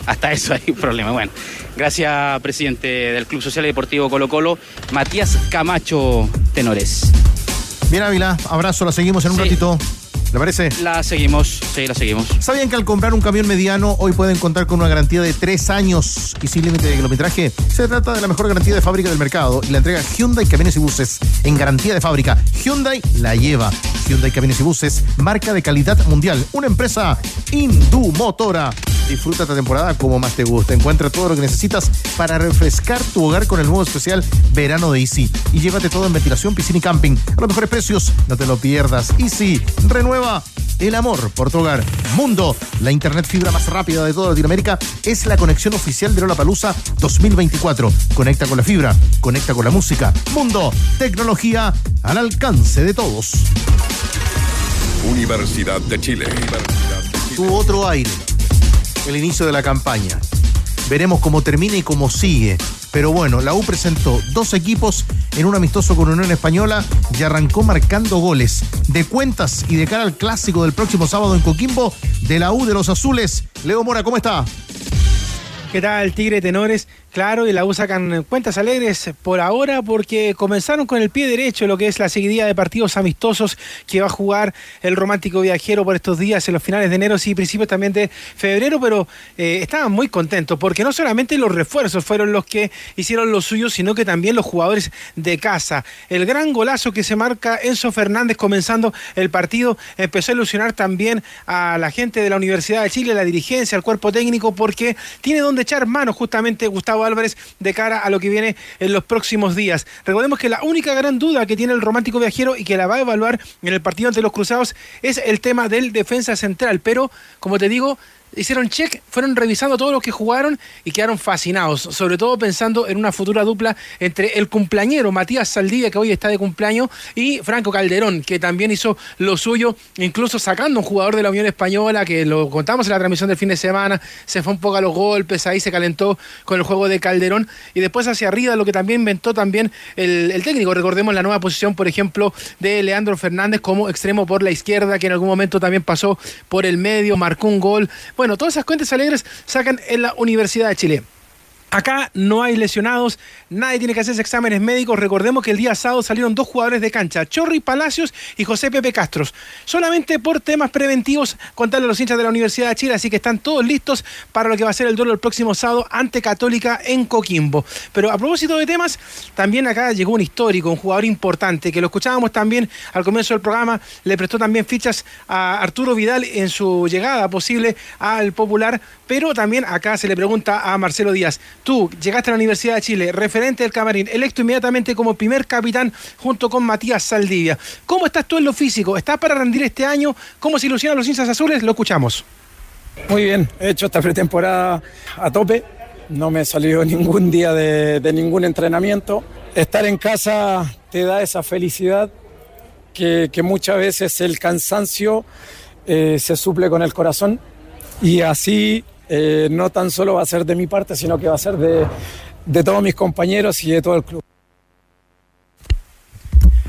hasta eso hay un problema. Bueno, gracias, presidente del Club Social y Deportivo Colo Colo, Matías Camacho Tenores. Bien, Ávila, abrazo, la seguimos en un ratito. ¿Le parece? La seguimos, sí, la seguimos. ¿Sabían que al comprar un camión mediano hoy pueden contar con una garantía de tres años y sin límite de kilometraje? Se trata de la mejor garantía de fábrica del mercado y la entrega Hyundai Camiones y Buses en garantía de fábrica. Hyundai la lleva. Hyundai Camiones y Buses, marca de calidad mundial. Una empresa Indumotora. Disfruta esta temporada como más te gusta. Encuentra todo lo que necesitas para refrescar tu hogar con el nuevo especial Verano de Easy. Y llévate todo en ventilación, piscina y camping. A los mejores precios, no te lo pierdas. Easy, renueva el amor por tu hogar. Mundo, la internet fibra más rápida de toda Latinoamérica, es la conexión oficial de Lollapalooza 2024. Conecta con la fibra, conecta con la música. Mundo, tecnología al alcance de todos. Universidad de Chile. Tu otro aire. El inicio de la campaña. Veremos cómo termina y cómo sigue. Pero bueno, la U presentó dos equipos en un amistoso con Unión Española y arrancó marcando goles de cuentas y de cara al clásico del próximo sábado en Coquimbo de la U de los Azules. Leo Mora, ¿cómo está? ¿Qué tal, Tigre Tenores? Claro, y la U sacan cuentas alegres por ahora porque comenzaron con el pie derecho lo que es la seguidilla de partidos amistosos que va a jugar el romántico viajero por estos días en los finales de enero y principios también de febrero, pero eh, estaban muy contentos porque no solamente los refuerzos fueron los que hicieron lo suyo, sino que también los jugadores de casa. El gran golazo que se marca Enzo Fernández comenzando el partido empezó a ilusionar también a la gente de la Universidad de Chile, la dirigencia, al cuerpo técnico, porque tiene donde echar mano justamente Gustavo Álvarez de cara a lo que viene en los próximos días. Recordemos que la única gran duda que tiene el romántico viajero y que la va a evaluar en el partido ante los Cruzados es el tema del defensa central, pero como te digo, hicieron check, fueron revisando todos los que jugaron y quedaron fascinados, sobre todo pensando en una futura dupla entre el cumpleañero Matías Saldivia, que hoy está de cumpleaños, y Franco Calderón, que también hizo lo suyo, incluso sacando un jugador de la Unión Española, que lo contamos en la transmisión del fin de semana, se fue un poco a los golpes, ahí se calentó con el juego de Calderón, y después hacia arriba lo que también inventó también el, técnico, recordemos la nueva posición, por ejemplo, de Leandro Fernández como extremo por la izquierda, que en algún momento también pasó por el medio, marcó un gol, todas esas cuentas alegres sacan en la Universidad de Chile. Acá no hay lesionados, nadie tiene que hacerse exámenes médicos. Recordemos que el día sábado salieron dos jugadores de cancha, Chorri Palacios y José Pepe Castros. Solamente por temas preventivos, contarle a los hinchas de la Universidad de Chile, así que están todos listos para lo que va a ser el duelo el próximo sábado ante Católica en Coquimbo. Pero a propósito de temas, también acá llegó un histórico, un jugador importante, que lo escuchábamos también al comienzo del programa, le prestó también fichas a Arturo Vidal en su llegada posible al Popular, pero también acá se le pregunta a Marcelo Díaz. Tú llegaste a la Universidad de Chile, referente del camarín, electo inmediatamente como primer capitán junto con Matías Saldivia. ¿Cómo estás tú en lo físico? ¿Estás para rendir este año? ¿Cómo se ilusionan los hinchas azules? Lo escuchamos. Muy bien, he hecho esta pretemporada a tope. No me he salido ningún día de, ningún entrenamiento. Estar en casa te da esa felicidad que, que muchas veces el cansancio eh, se suple con el corazón. Y así eh, no tan solo va a ser de mi parte, sino que va a ser de, de todos mis compañeros y de todo el club.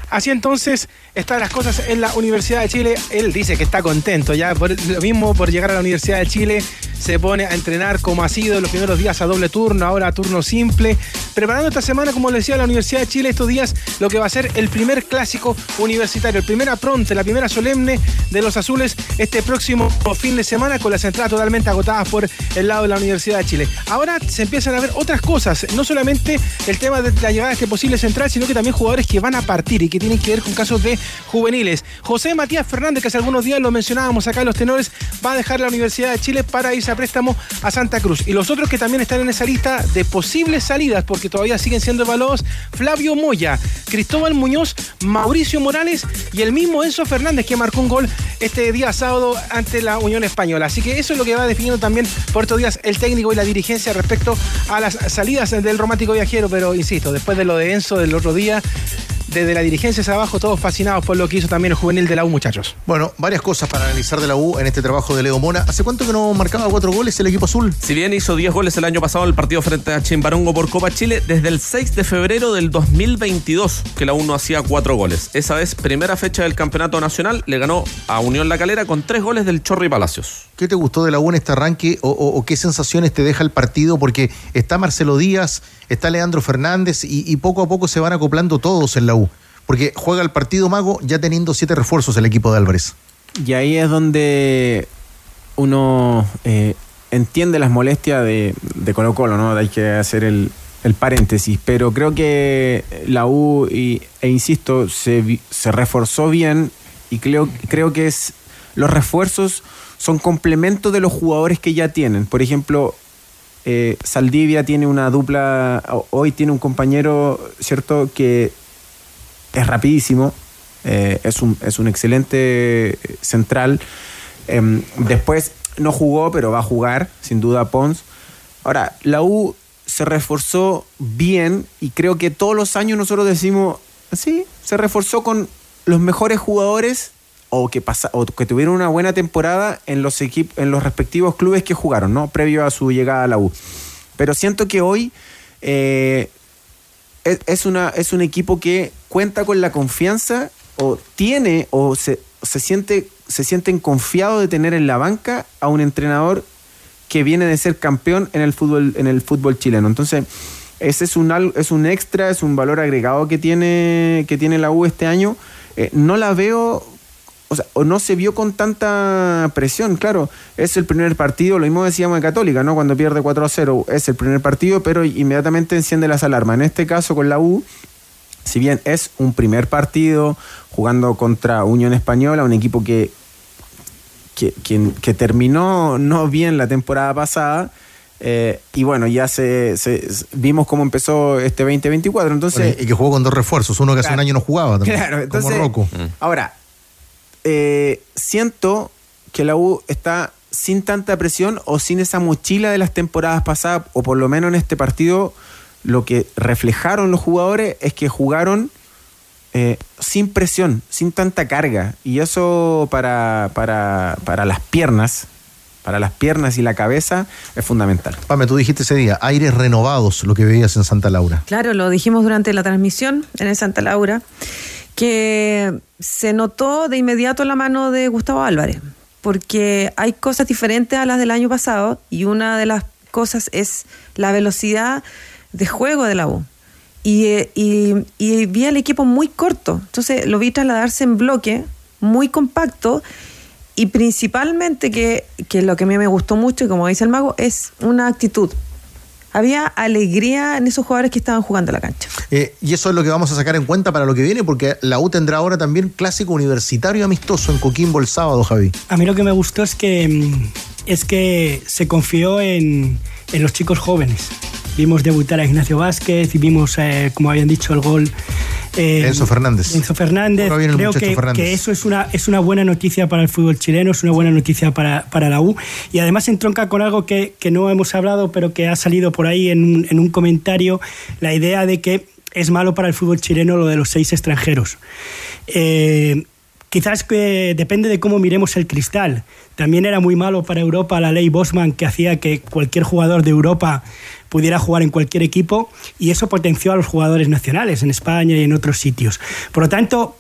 Así entonces están las cosas en la Universidad de Chile. Él dice que está contento ya por lo mismo por llegar a la Universidad de Chile. Se pone a entrenar como ha sido los primeros días a doble turno, ahora a turno simple. Preparando esta semana, como le decía, la Universidad de Chile estos días lo que va a ser el primer clásico universitario, el primer apronte, la primera solemne de los azules este próximo fin de semana con las entradas totalmente agotadas por el lado de la Universidad de Chile. Ahora se empiezan a ver otras cosas, no solamente el tema de la llegada de este posible central, sino que también jugadores que van a partir y que tienen que ver con casos de juveniles. José Matías Fernández, que hace algunos días lo mencionábamos acá en los tenores, va a dejar la Universidad de Chile para irse a préstamo a Santa Cruz. Y los otros que también están en esa lista de posibles salidas, porque todavía siguen siendo evaluados, Flavio Moya, Cristóbal Muñoz, Mauricio Morales y el mismo Enzo Fernández, que marcó un gol este día sábado ante la Unión Española. Así que eso es lo que va definiendo también por estos días el técnico y la dirigencia respecto a las salidas del romántico viajero. Pero insisto, después de lo de Enzo del otro día, desde la dirigencia hacia abajo, todos fascinados por lo que hizo también el juvenil de la U, muchachos. Bueno, varias cosas para analizar de la U en este trabajo de Leo Mona. ¿Hace cuánto que no marcaba cuatro goles el equipo azul? Si bien hizo 10 goles el año pasado en el partido frente a Chimbarongo por Copa Chile, desde el 6 de febrero del 2022 que la U no hacía cuatro goles. Esa vez, primera fecha del campeonato nacional, le ganó a Unión La Calera con tres goles del Chorri Palacios. ¿Qué te gustó de la U en este arranque o, o- o qué sensaciones te deja el partido? Porque está Marcelo Díaz, está Leandro Fernández y, y poco a poco se van acoplando todos en la U. Porque juega el partido mago ya teniendo siete refuerzos el equipo de Álvarez. Y ahí es donde uno eh, entiende las molestias de, de Colo Colo, ¿no? Hay que hacer el, paréntesis. Pero creo que la U, y- e insisto, se reforzó bien y creo, creo que es los refuerzos son complementos de los jugadores que ya tienen. Por ejemplo, eh, Saldivia tiene una dupla, hoy tiene un compañero, ¿cierto?, que es rapidísimo, eh, es, un, es un excelente central. Em, después no jugó, pero va a jugar, sin duda, Pons. Ahora, la U se reforzó bien y creo que todos los años nosotros decimos, sí, se reforzó con los mejores jugadores o que, o que tuvieron una buena temporada en los, en los respectivos clubes que jugaron, ¿no? Previo a su llegada a la U. Pero siento que hoy eh, es, una, es un equipo que cuenta con la confianza o tiene o se, se siente se sienten confiados de tener en la banca a un entrenador que viene de ser campeón en el fútbol en el fútbol chileno. Entonces, ese es un es un extra, es un valor agregado que tiene que tiene la U este año. Eh, no la veo o sea, o no se vio con tanta presión, claro, es el primer partido, lo mismo decíamos de Católica, ¿no? Cuando pierde 4 a 0, es el primer partido, pero inmediatamente enciende las alarmas. En este caso con la U, si bien es un primer partido jugando contra Unión Española, un equipo que, que, que- que terminó no bien la temporada pasada, eh, y bueno, ya se, se- vimos cómo empezó este 2024, entonces... y que jugó con dos refuerzos, uno que hace un año no jugaba también. Claro, entonces, como Rocco. Ahora, eh, siento que la U está sin tanta presión o sin esa mochila de las temporadas pasadas, o por lo menos en este partido, lo que reflejaron los jugadores es que jugaron eh, sin presión, sin tanta carga. Y eso para, para, para las piernas, para las piernas y la cabeza, es fundamental. Pame, tú dijiste ese día, aires renovados, lo que veías en Santa Laura. Claro, lo dijimos durante la transmisión en el Santa Laura, que se notó de inmediato la mano de Gustavo Álvarez, porque hay cosas diferentes a las del año pasado y una de las cosas es la velocidad de juego de la U. Y, eh, y, y vi al equipo muy corto, entonces lo vi trasladarse en bloque, muy compacto, y principalmente que, que lo que a mí me gustó mucho, y como dice el mago, es una actitud. Había alegría en esos jugadores que estaban jugando la cancha. Eh, y eso es lo que vamos a sacar en cuenta para lo que viene, porque la U tendrá ahora también clásico universitario amistoso en Coquimbo el sábado, Javi. A mí lo que me gustó es que, mm, es que se confió en, en los chicos jóvenes. Vimos debutar a Ignacio Vázquez y vimos, eh, como habían dicho, el gol. eh, Enzo Fernández. Enzo Fernández. Creo que, Fernández. que eso es una, es una buena noticia para el fútbol chileno, es una buena noticia para, para la U. Y además entronca con algo que, que no hemos hablado, pero que ha salido por ahí en un, en un comentario, la idea de que es malo para el fútbol chileno lo de los seis extranjeros. Eh, quizás que depende de cómo miremos el cristal. También era muy malo para Europa la ley Bosman que hacía que cualquier jugador de Europa pudiera jugar en cualquier equipo y eso potenció a los jugadores nacionales en España y en otros sitios. Por lo tanto,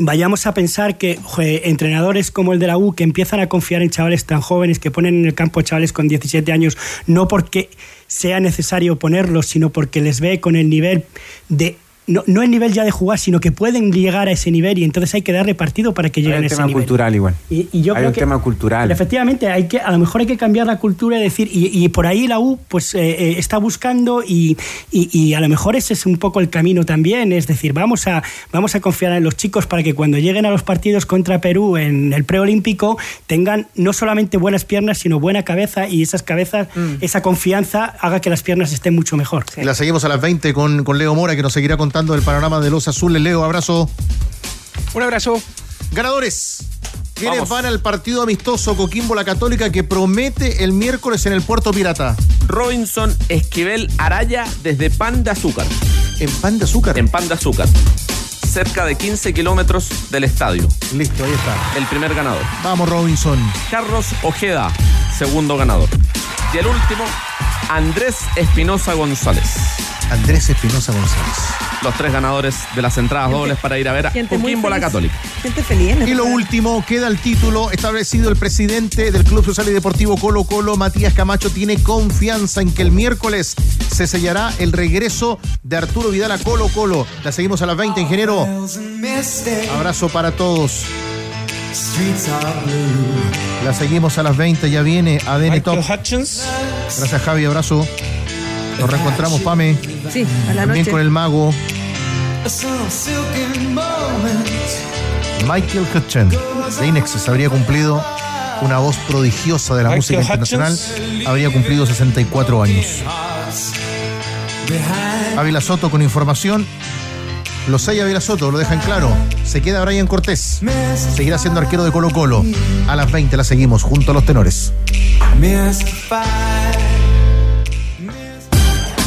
vayamos a pensar que jue, entrenadores como el de la U que empiezan a confiar en chavales tan jóvenes, que ponen en el campo chavales con 17 años, no porque sea necesario ponerlos, sino porque les ve con el nivel de... No, no el nivel ya de jugar, sino que pueden llegar a ese nivel y entonces hay que darle partido para que Hay lleguen un a ese tema nivel. cultural igual. Y, y yo Hay creo un que- tema cultural. efectivamente, hay que, a lo mejor hay que cambiar la cultura y decir, y, y por ahí la U pues eh, eh, está buscando y, y- y a lo mejor ese es un poco el camino también, es decir, vamos a, vamos a confiar en los chicos para que cuando lleguen a los partidos contra Perú en el preolímpico tengan no solamente buenas piernas, sino buena cabeza y esas cabezas, esa confianza haga que las piernas estén mucho mejor. Y la seguimos a las 20 con, con Leo Mora, que nos seguirá contando el panorama de los azules. Leo, abrazo. Un abrazo. Ganadores. ¿Quiénes Vamos. van al partido amistoso Coquimbo La Católica que promete el miércoles en el Puerto Pirata? Robinson Esquivel Araya desde Pan de Azúcar. ¿En Pan de Azúcar? En Pan de Azúcar. Cerca de 15 kilómetros del estadio. Listo, ahí está. El primer ganador. Vamos, Robinson. Carlos Ojeda, segundo ganador. Y el último, Andrés Espinosa González. Andrés Espinosa González. Los tres ganadores de las entradas dobles para ir a ver a Coquimbo la. Católica. Gente feliz. Y lo último, queda el título establecido. El presidente del Club Social y Deportivo Colo Colo, Matías Camacho, tiene confianza en que el miércoles se sellará el regreso de Arturo Vidal a Colo Colo. La seguimos a las 20, ingeniero. Abrazo para todos. La seguimos a las 20, ya viene ADN Top. Gracias Javi, abrazo. Nos reencontramos, Pame. Sí, a la También noche. con el mago Michael Hutchen. De Inexes habría cumplido una voz prodigiosa de la Michael música internacional. Hutchins. Habría cumplido 64 años. Ávila Soto con información. Lo sella Ávila Soto, lo dejan claro. Se queda Brian Cortés. Seguirá siendo arquero de Colo Colo. A las 20 la seguimos junto a los tenores.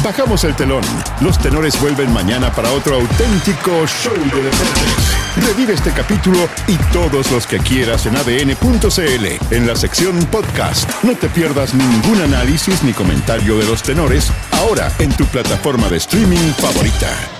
Bajamos el telón. Los tenores vuelven mañana para otro auténtico show de deportes. Revive este capítulo y todos los que quieras en adn.cl en la sección podcast. No te pierdas ningún análisis ni comentario de los tenores ahora en tu plataforma de streaming favorita.